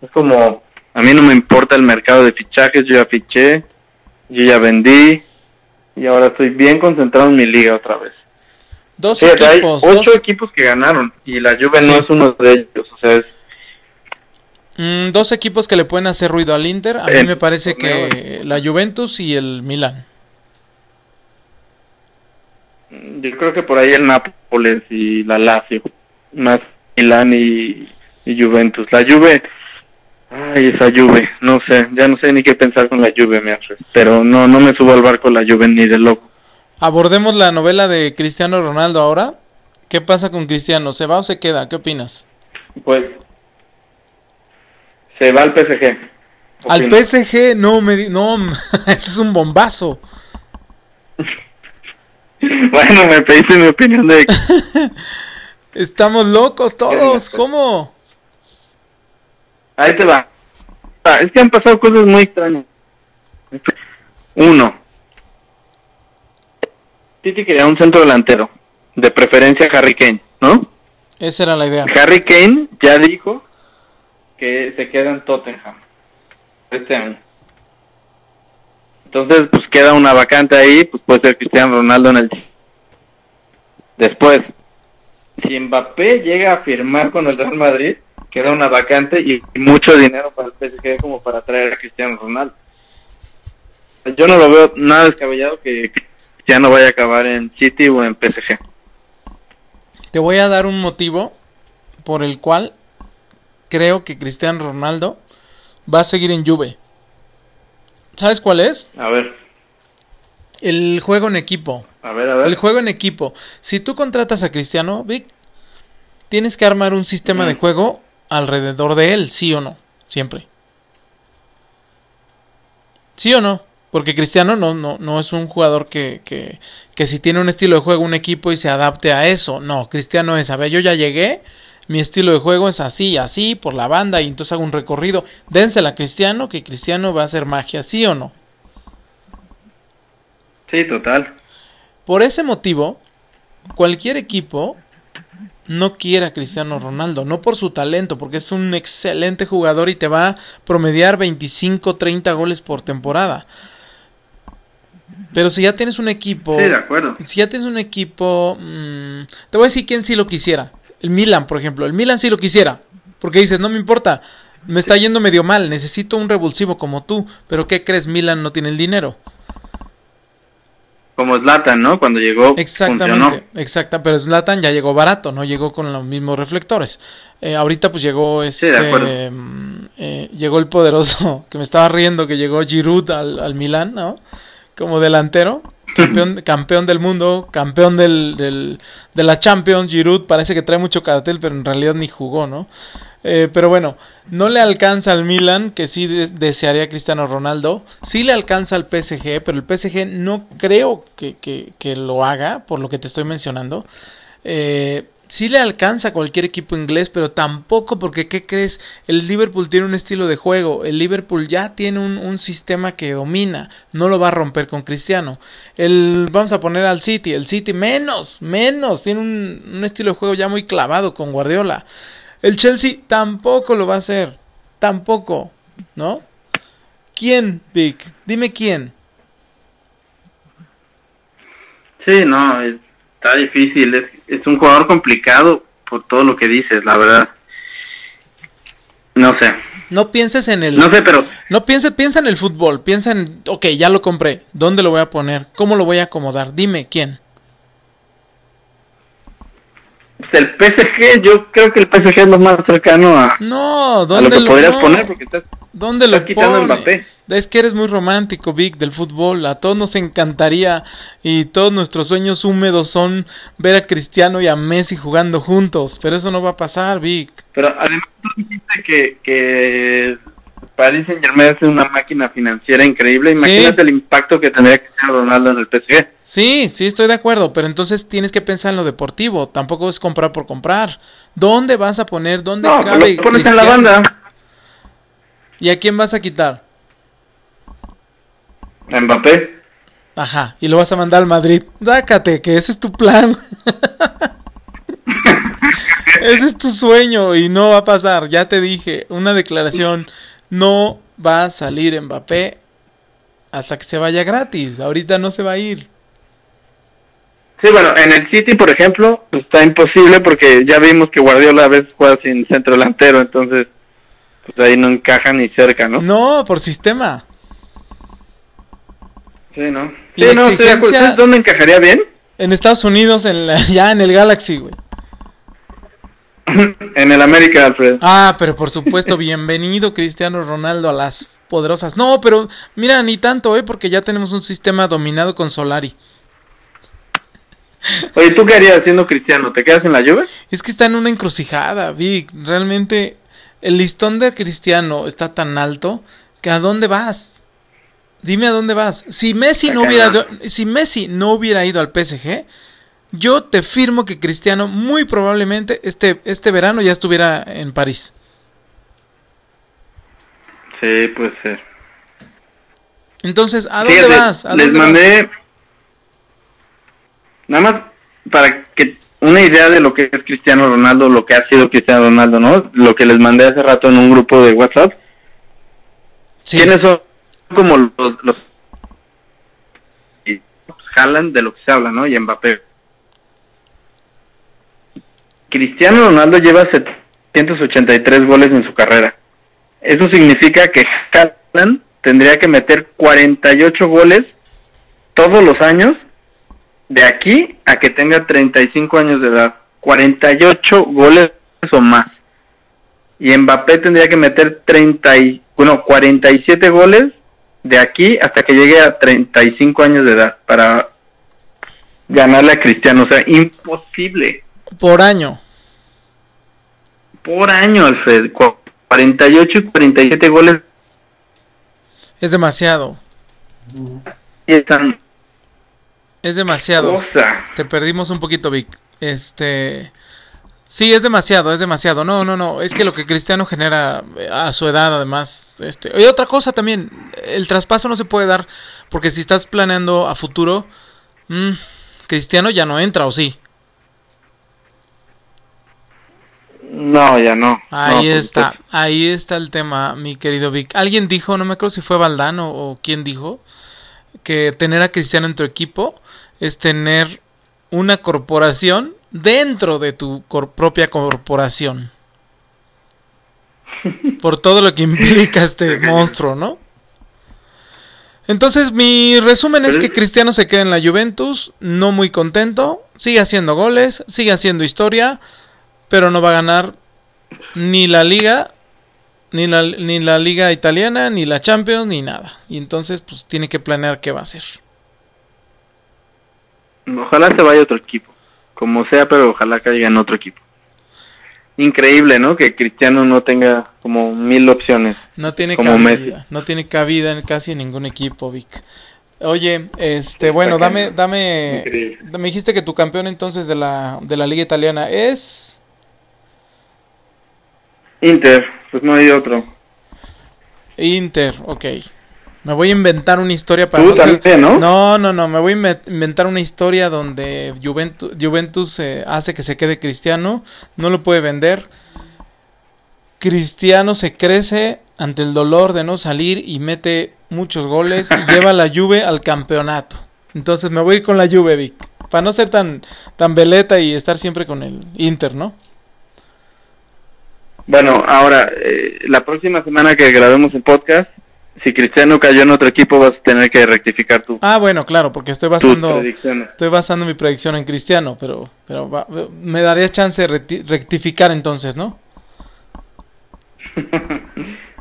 Es como a mí no me importa el mercado de fichajes, yo ya fiché, yo ya vendí y ahora estoy bien concentrado en mi liga otra vez. Dos equipos, hay ocho equipos que ganaron y la Juve no es uno de ellos, o sea, es Mm, dos equipos que le pueden hacer ruido al Inter. A mí me parece que la Juventus y el Milan. Yo creo que por ahí el Nápoles y la Lazio. Más Milan y, Juventus. La Juve. Ay, esa Juve. No sé. Ya no sé ni qué pensar con la Juve, me hace. Pero no, no me subo al barco la Juve ni de loco. Abordemos la novela de Cristiano Ronaldo ahora. ¿Qué pasa con Cristiano? ¿Se va o se queda? ¿Qué opinas? Pues se va al PSG. Al PSG, no, me no, eso es un bombazo. bueno, me pediste mi opinión de... Estamos locos todos, ¿cómo? Ahí te va. Ah, es que han pasado cosas muy extrañas. Uno. Titi quería un centro delantero, de preferencia Harry Kane, ¿no? Esa era la idea. Harry Kane ya dijo que se queda en Tottenham este año. Entonces, pues queda una vacante ahí, pues puede ser Cristiano Ronaldo en el Después, si Mbappé llega a firmar con el Real Madrid, queda una vacante y, mucho dinero para el PSG como para traer a Cristiano Ronaldo. Yo no lo veo nada descabellado que Cristiano vaya a acabar en City o en PSG. Te voy a dar un motivo por el cual creo que Cristiano Ronaldo va a seguir en Juve. ¿Sabes cuál es? A ver. El juego en equipo. A ver, a ver. El juego en equipo. Si tú contratas a Cristiano, Vic, tienes que armar un sistema de juego alrededor de él, sí o no, siempre. ¿Sí o no? Porque Cristiano no, no, no es un jugador que, que, que si tiene un estilo de juego, un equipo y se adapte a eso. No, Cristiano es, a ver, yo ya llegué, mi estilo de juego es así, así, por la banda, y entonces hago un recorrido. Dénsela a Cristiano, que Cristiano va a hacer magia, ¿sí o no? Sí, total. Por ese motivo, cualquier equipo no quiere a Cristiano Ronaldo, no por su talento, porque es un excelente jugador y te va a promediar 25, 30 goles por temporada. Pero si ya tienes un equipo. Sí, de acuerdo. Si ya tienes un equipo. Mmm, te voy a decir quién sí lo quisiera. El Milan, por ejemplo. El Milan sí lo quisiera. Porque dices, no me importa. Me está yendo medio mal. Necesito un revulsivo como tú. Pero ¿qué crees? Milan no tiene el dinero. Como Zlatan, ¿no? Cuando llegó. Exactamente. Exacta. Pero Zlatan ya llegó barato. No llegó con los mismos reflectores. Eh, ahorita pues llegó este. Sí, de acuerdo. eh, llegó el poderoso. Que me estaba riendo. Que llegó Giroud al, al Milan, ¿no? Como delantero campeón, del mundo, campeón del, del, de la Champions, Giroud parece que trae mucho cartel, pero en realidad ni jugó, ¿no? Eh, pero bueno, no le alcanza al Milan, que sí desearía Cristiano Ronaldo, sí le alcanza al PSG, pero el PSG no creo que, que, que lo haga, por lo que te estoy mencionando. Eh, sí le alcanza a cualquier equipo inglés, pero tampoco porque, ¿qué crees? El Liverpool tiene un estilo de juego, el Liverpool ya tiene un, un, sistema que domina, no lo va a romper con Cristiano. El, vamos a poner al City, el City menos, menos, tiene un, un estilo de juego ya muy clavado con Guardiola. El Chelsea tampoco lo va a hacer, tampoco, ¿no? ¿Quién, Vic? Dime quién. Sí, no, es, está difícil, es, es un jugador complicado por todo lo que dices, la verdad. No sé. No pienses en el. No sé, pero. No pienses, piensa en el fútbol. Piensa en. Ok, ya lo compré. ¿Dónde lo voy a poner? ¿Cómo lo voy a acomodar? Dime, ¿quién? Pues el PSG, yo creo que el PSG es lo más cercano a. No, ¿dónde a lo que lo podrías no. poner? Porque estás, ¿Dónde estás lo quitando pones? Mbappé. Es que eres muy romántico, Vic, del fútbol. A todos nos encantaría y todos nuestros sueños húmedos son ver a Cristiano y a Messi jugando juntos. Pero eso no va a pasar, Vic. Pero además tú dijiste que, que Paris Saint Germain es una máquina financiera increíble. Imagínate el impacto que tendría Cristiano Ronaldo en el PSG. Sí, sí, estoy de acuerdo, pero entonces tienes que pensar en lo deportivo. Tampoco es comprar por comprar. ¿Dónde vas a poner? ¿Dónde No, cabe lo pones en la banda. ¿Y a quién vas a quitar? A Mbappé. Ajá, y lo vas a mandar al Madrid. Dácate, que ese es tu plan. ese es tu sueño y no va a pasar. Ya te dije, una declaración. No va a salir Mbappé hasta que se vaya gratis. Ahorita no se va a ir. Sí, bueno, en el City, por ejemplo, está imposible porque ya vimos que Guardiola a veces juega sin centro delantero, entonces pues ahí no encaja ni cerca, ¿no? No, por sistema. Sí, ¿no? Sí, no, estoy de acuerdo. exigencia- ¿Sabes dónde encajaría bien? En Estados Unidos, en la- ya en el Galaxy, güey. en el América, Alfred. Ah, pero por supuesto, bienvenido Cristiano Ronaldo a las poderosas. No, pero mira, ni tanto, ¿eh? Porque ya tenemos un sistema dominado con Solari. Oye, ¿tú qué harías siendo cristiano? ¿Te quedas en la Juve? Es que está en una encrucijada, Vic. Realmente el listón de Cristiano está tan alto que ¿a dónde vas? Dime a dónde vas. Si Messi no hubiera si Messi no hubiera ido al PSG, yo te firmo que Cristiano muy probablemente este este verano ya estuviera en París. Sí, puede ser. Entonces, ¿a dónde vas? ¿A les dónde vas? mandé... Nada más para que una idea de lo que es Cristiano Ronaldo, lo que ha sido Cristiano Ronaldo, ¿no? Lo que les mandé hace rato en un grupo de WhatsApp. Sí. ¿Quiénes son como los, los Haaland de lo que se habla, ¿no? Y Mbappé. Cristiano Ronaldo lleva 783 goles en su carrera. Eso significa que Haaland tendría que meter 48 goles todos los años de aquí a que tenga 35 años de edad. 48 goles o más. Y Mbappé tendría que meter 30 y, bueno, 47 goles de aquí hasta que llegue a 35 años de edad para ganarle a Cristiano. O sea, imposible. Por año. Por año, Alfred. 48 y 47 goles. Es demasiado. Y están Es demasiado. Te perdimos un poquito, Vic. Este. Sí, es demasiado, es demasiado. No, no, no. Es que lo que Cristiano genera eh, a su edad, además. Este. Y otra cosa también. El traspaso no se puede dar. Porque si estás planeando a futuro. mm, Cristiano ya no entra, ¿o sí? No, ya no. Ahí No, pues, está. Ahí está el tema, mi querido Vic. Alguien dijo, no me acuerdo si fue Valdano o quién dijo. Que tener a Cristiano en tu equipo es tener una corporación dentro de tu cor- propia corporación. Por todo lo que implica este monstruo, ¿no? Entonces, mi resumen es que Cristiano se queda en la Juventus, no muy contento, sigue haciendo goles, sigue haciendo historia, pero no va a ganar ni la liga, ni la, ni la liga italiana, ni la Champions, ni nada. Y entonces, pues tiene que planear qué va a hacer. Ojalá se vaya otro equipo. Como sea, pero ojalá caiga en otro equipo. Increíble, ¿no? Que Cristiano no tenga como mil opciones. No tiene Como cabida, Messi. no tiene cabida en casi ningún equipo, Vic. Oye, este, bueno, dame, dame, Increíble. me dijiste que tu campeón entonces de la, de la liga italiana es Inter, pues no hay otro. Inter, ok. Me voy a inventar una historia para Tú no ser- ¿no? No, no, no, me voy a inve- inventar una historia donde Juventus, Juventus eh, hace que se quede Cristiano, no lo puede vender. Cristiano se crece ante el dolor de no salir y mete muchos goles y lleva a la Juve al campeonato. Entonces me voy a ir con la Juve, Vic, para no ser tan tan veleta y estar siempre con el Inter, ¿no? Bueno, ahora, eh, la próxima semana que grabemos el podcast, si Cristiano cayó en otro equipo, vas a tener que rectificar tu, Ah, bueno, claro, porque estoy basando. Estoy basando mi predicción en Cristiano, pero, pero va- me daría chance de recti- rectificar entonces, ¿no?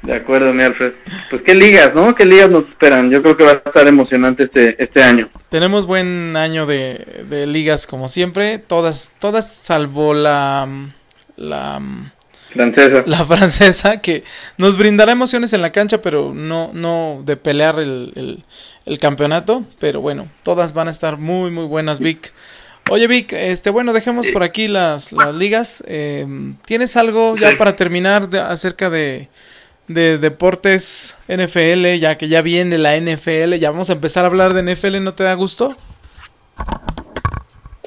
De acuerdo, mi Alfred. Pues qué ligas, ¿no? ¿Qué ligas nos esperan? Yo creo que va a estar emocionante este, este año. Tenemos buen año de, de ligas como siempre, todas, todas salvo la, la, Francesa. la francesa que nos brindará emociones en la cancha, pero no, no de pelear el, el, el campeonato, pero bueno, todas van a estar muy, muy buenas, Vic. Oye, Vic, este, bueno, dejemos por aquí las, las ligas. Eh, ¿Tienes algo ya para terminar de- acerca de, de deportes NFL, ya que ya viene la NFL, ya vamos a empezar a hablar de NFL, ¿no te da gusto?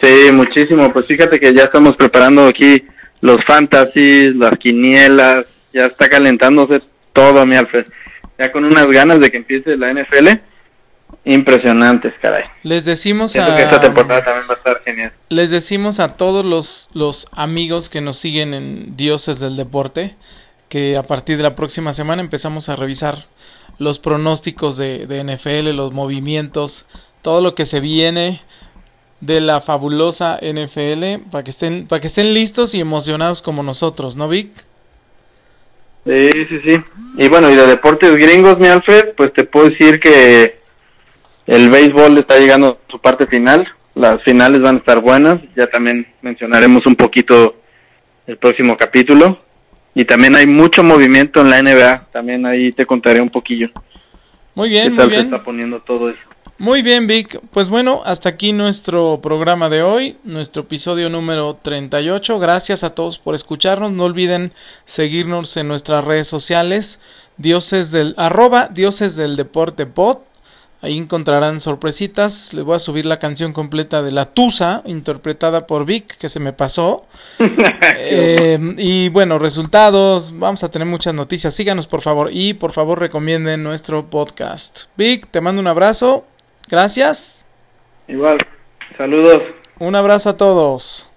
Sí, muchísimo. Pues fíjate que ya estamos preparando aquí los fantasies, las quinielas, ya está calentándose todo, mi Alfred. Ya con unas ganas de que empiece la NFL. Impresionantes, caray. Les decimos Siento que esta a, temporada también va a estar genial. les decimos a todos los, los amigos que nos siguen en Dioses del Deporte que a partir de la próxima semana empezamos a revisar los pronósticos de, de NFL, los movimientos, todo lo que se viene de la fabulosa NFL para que estén para que estén listos y emocionados como nosotros, ¿no, Vic? Sí, sí, sí. Y bueno, y de deportes gringos, mi Alfred, pues te puedo decir que el béisbol está llegando a su parte final. Las finales van a estar buenas. Ya también mencionaremos un poquito el próximo capítulo. Y también hay mucho movimiento en la NBA. También ahí te contaré un poquillo. Muy ¿Qué bien, muy bien. está poniendo todo eso? Muy bien, Vic. Pues bueno, hasta aquí nuestro programa de hoy, nuestro episodio número 38. Gracias a todos por escucharnos. No olviden seguirnos en nuestras redes sociales, dioses del arroba dioses del deporte pod. Ahí encontrarán sorpresitas. Les voy a subir la canción completa de La Tusa, interpretada por Vic, que se me pasó. Eh, y bueno, resultados. Vamos a tener muchas noticias. Síganos por favor y por favor recomienden nuestro podcast. Vic, te mando un abrazo. Gracias. Igual. Saludos. Un abrazo a todos.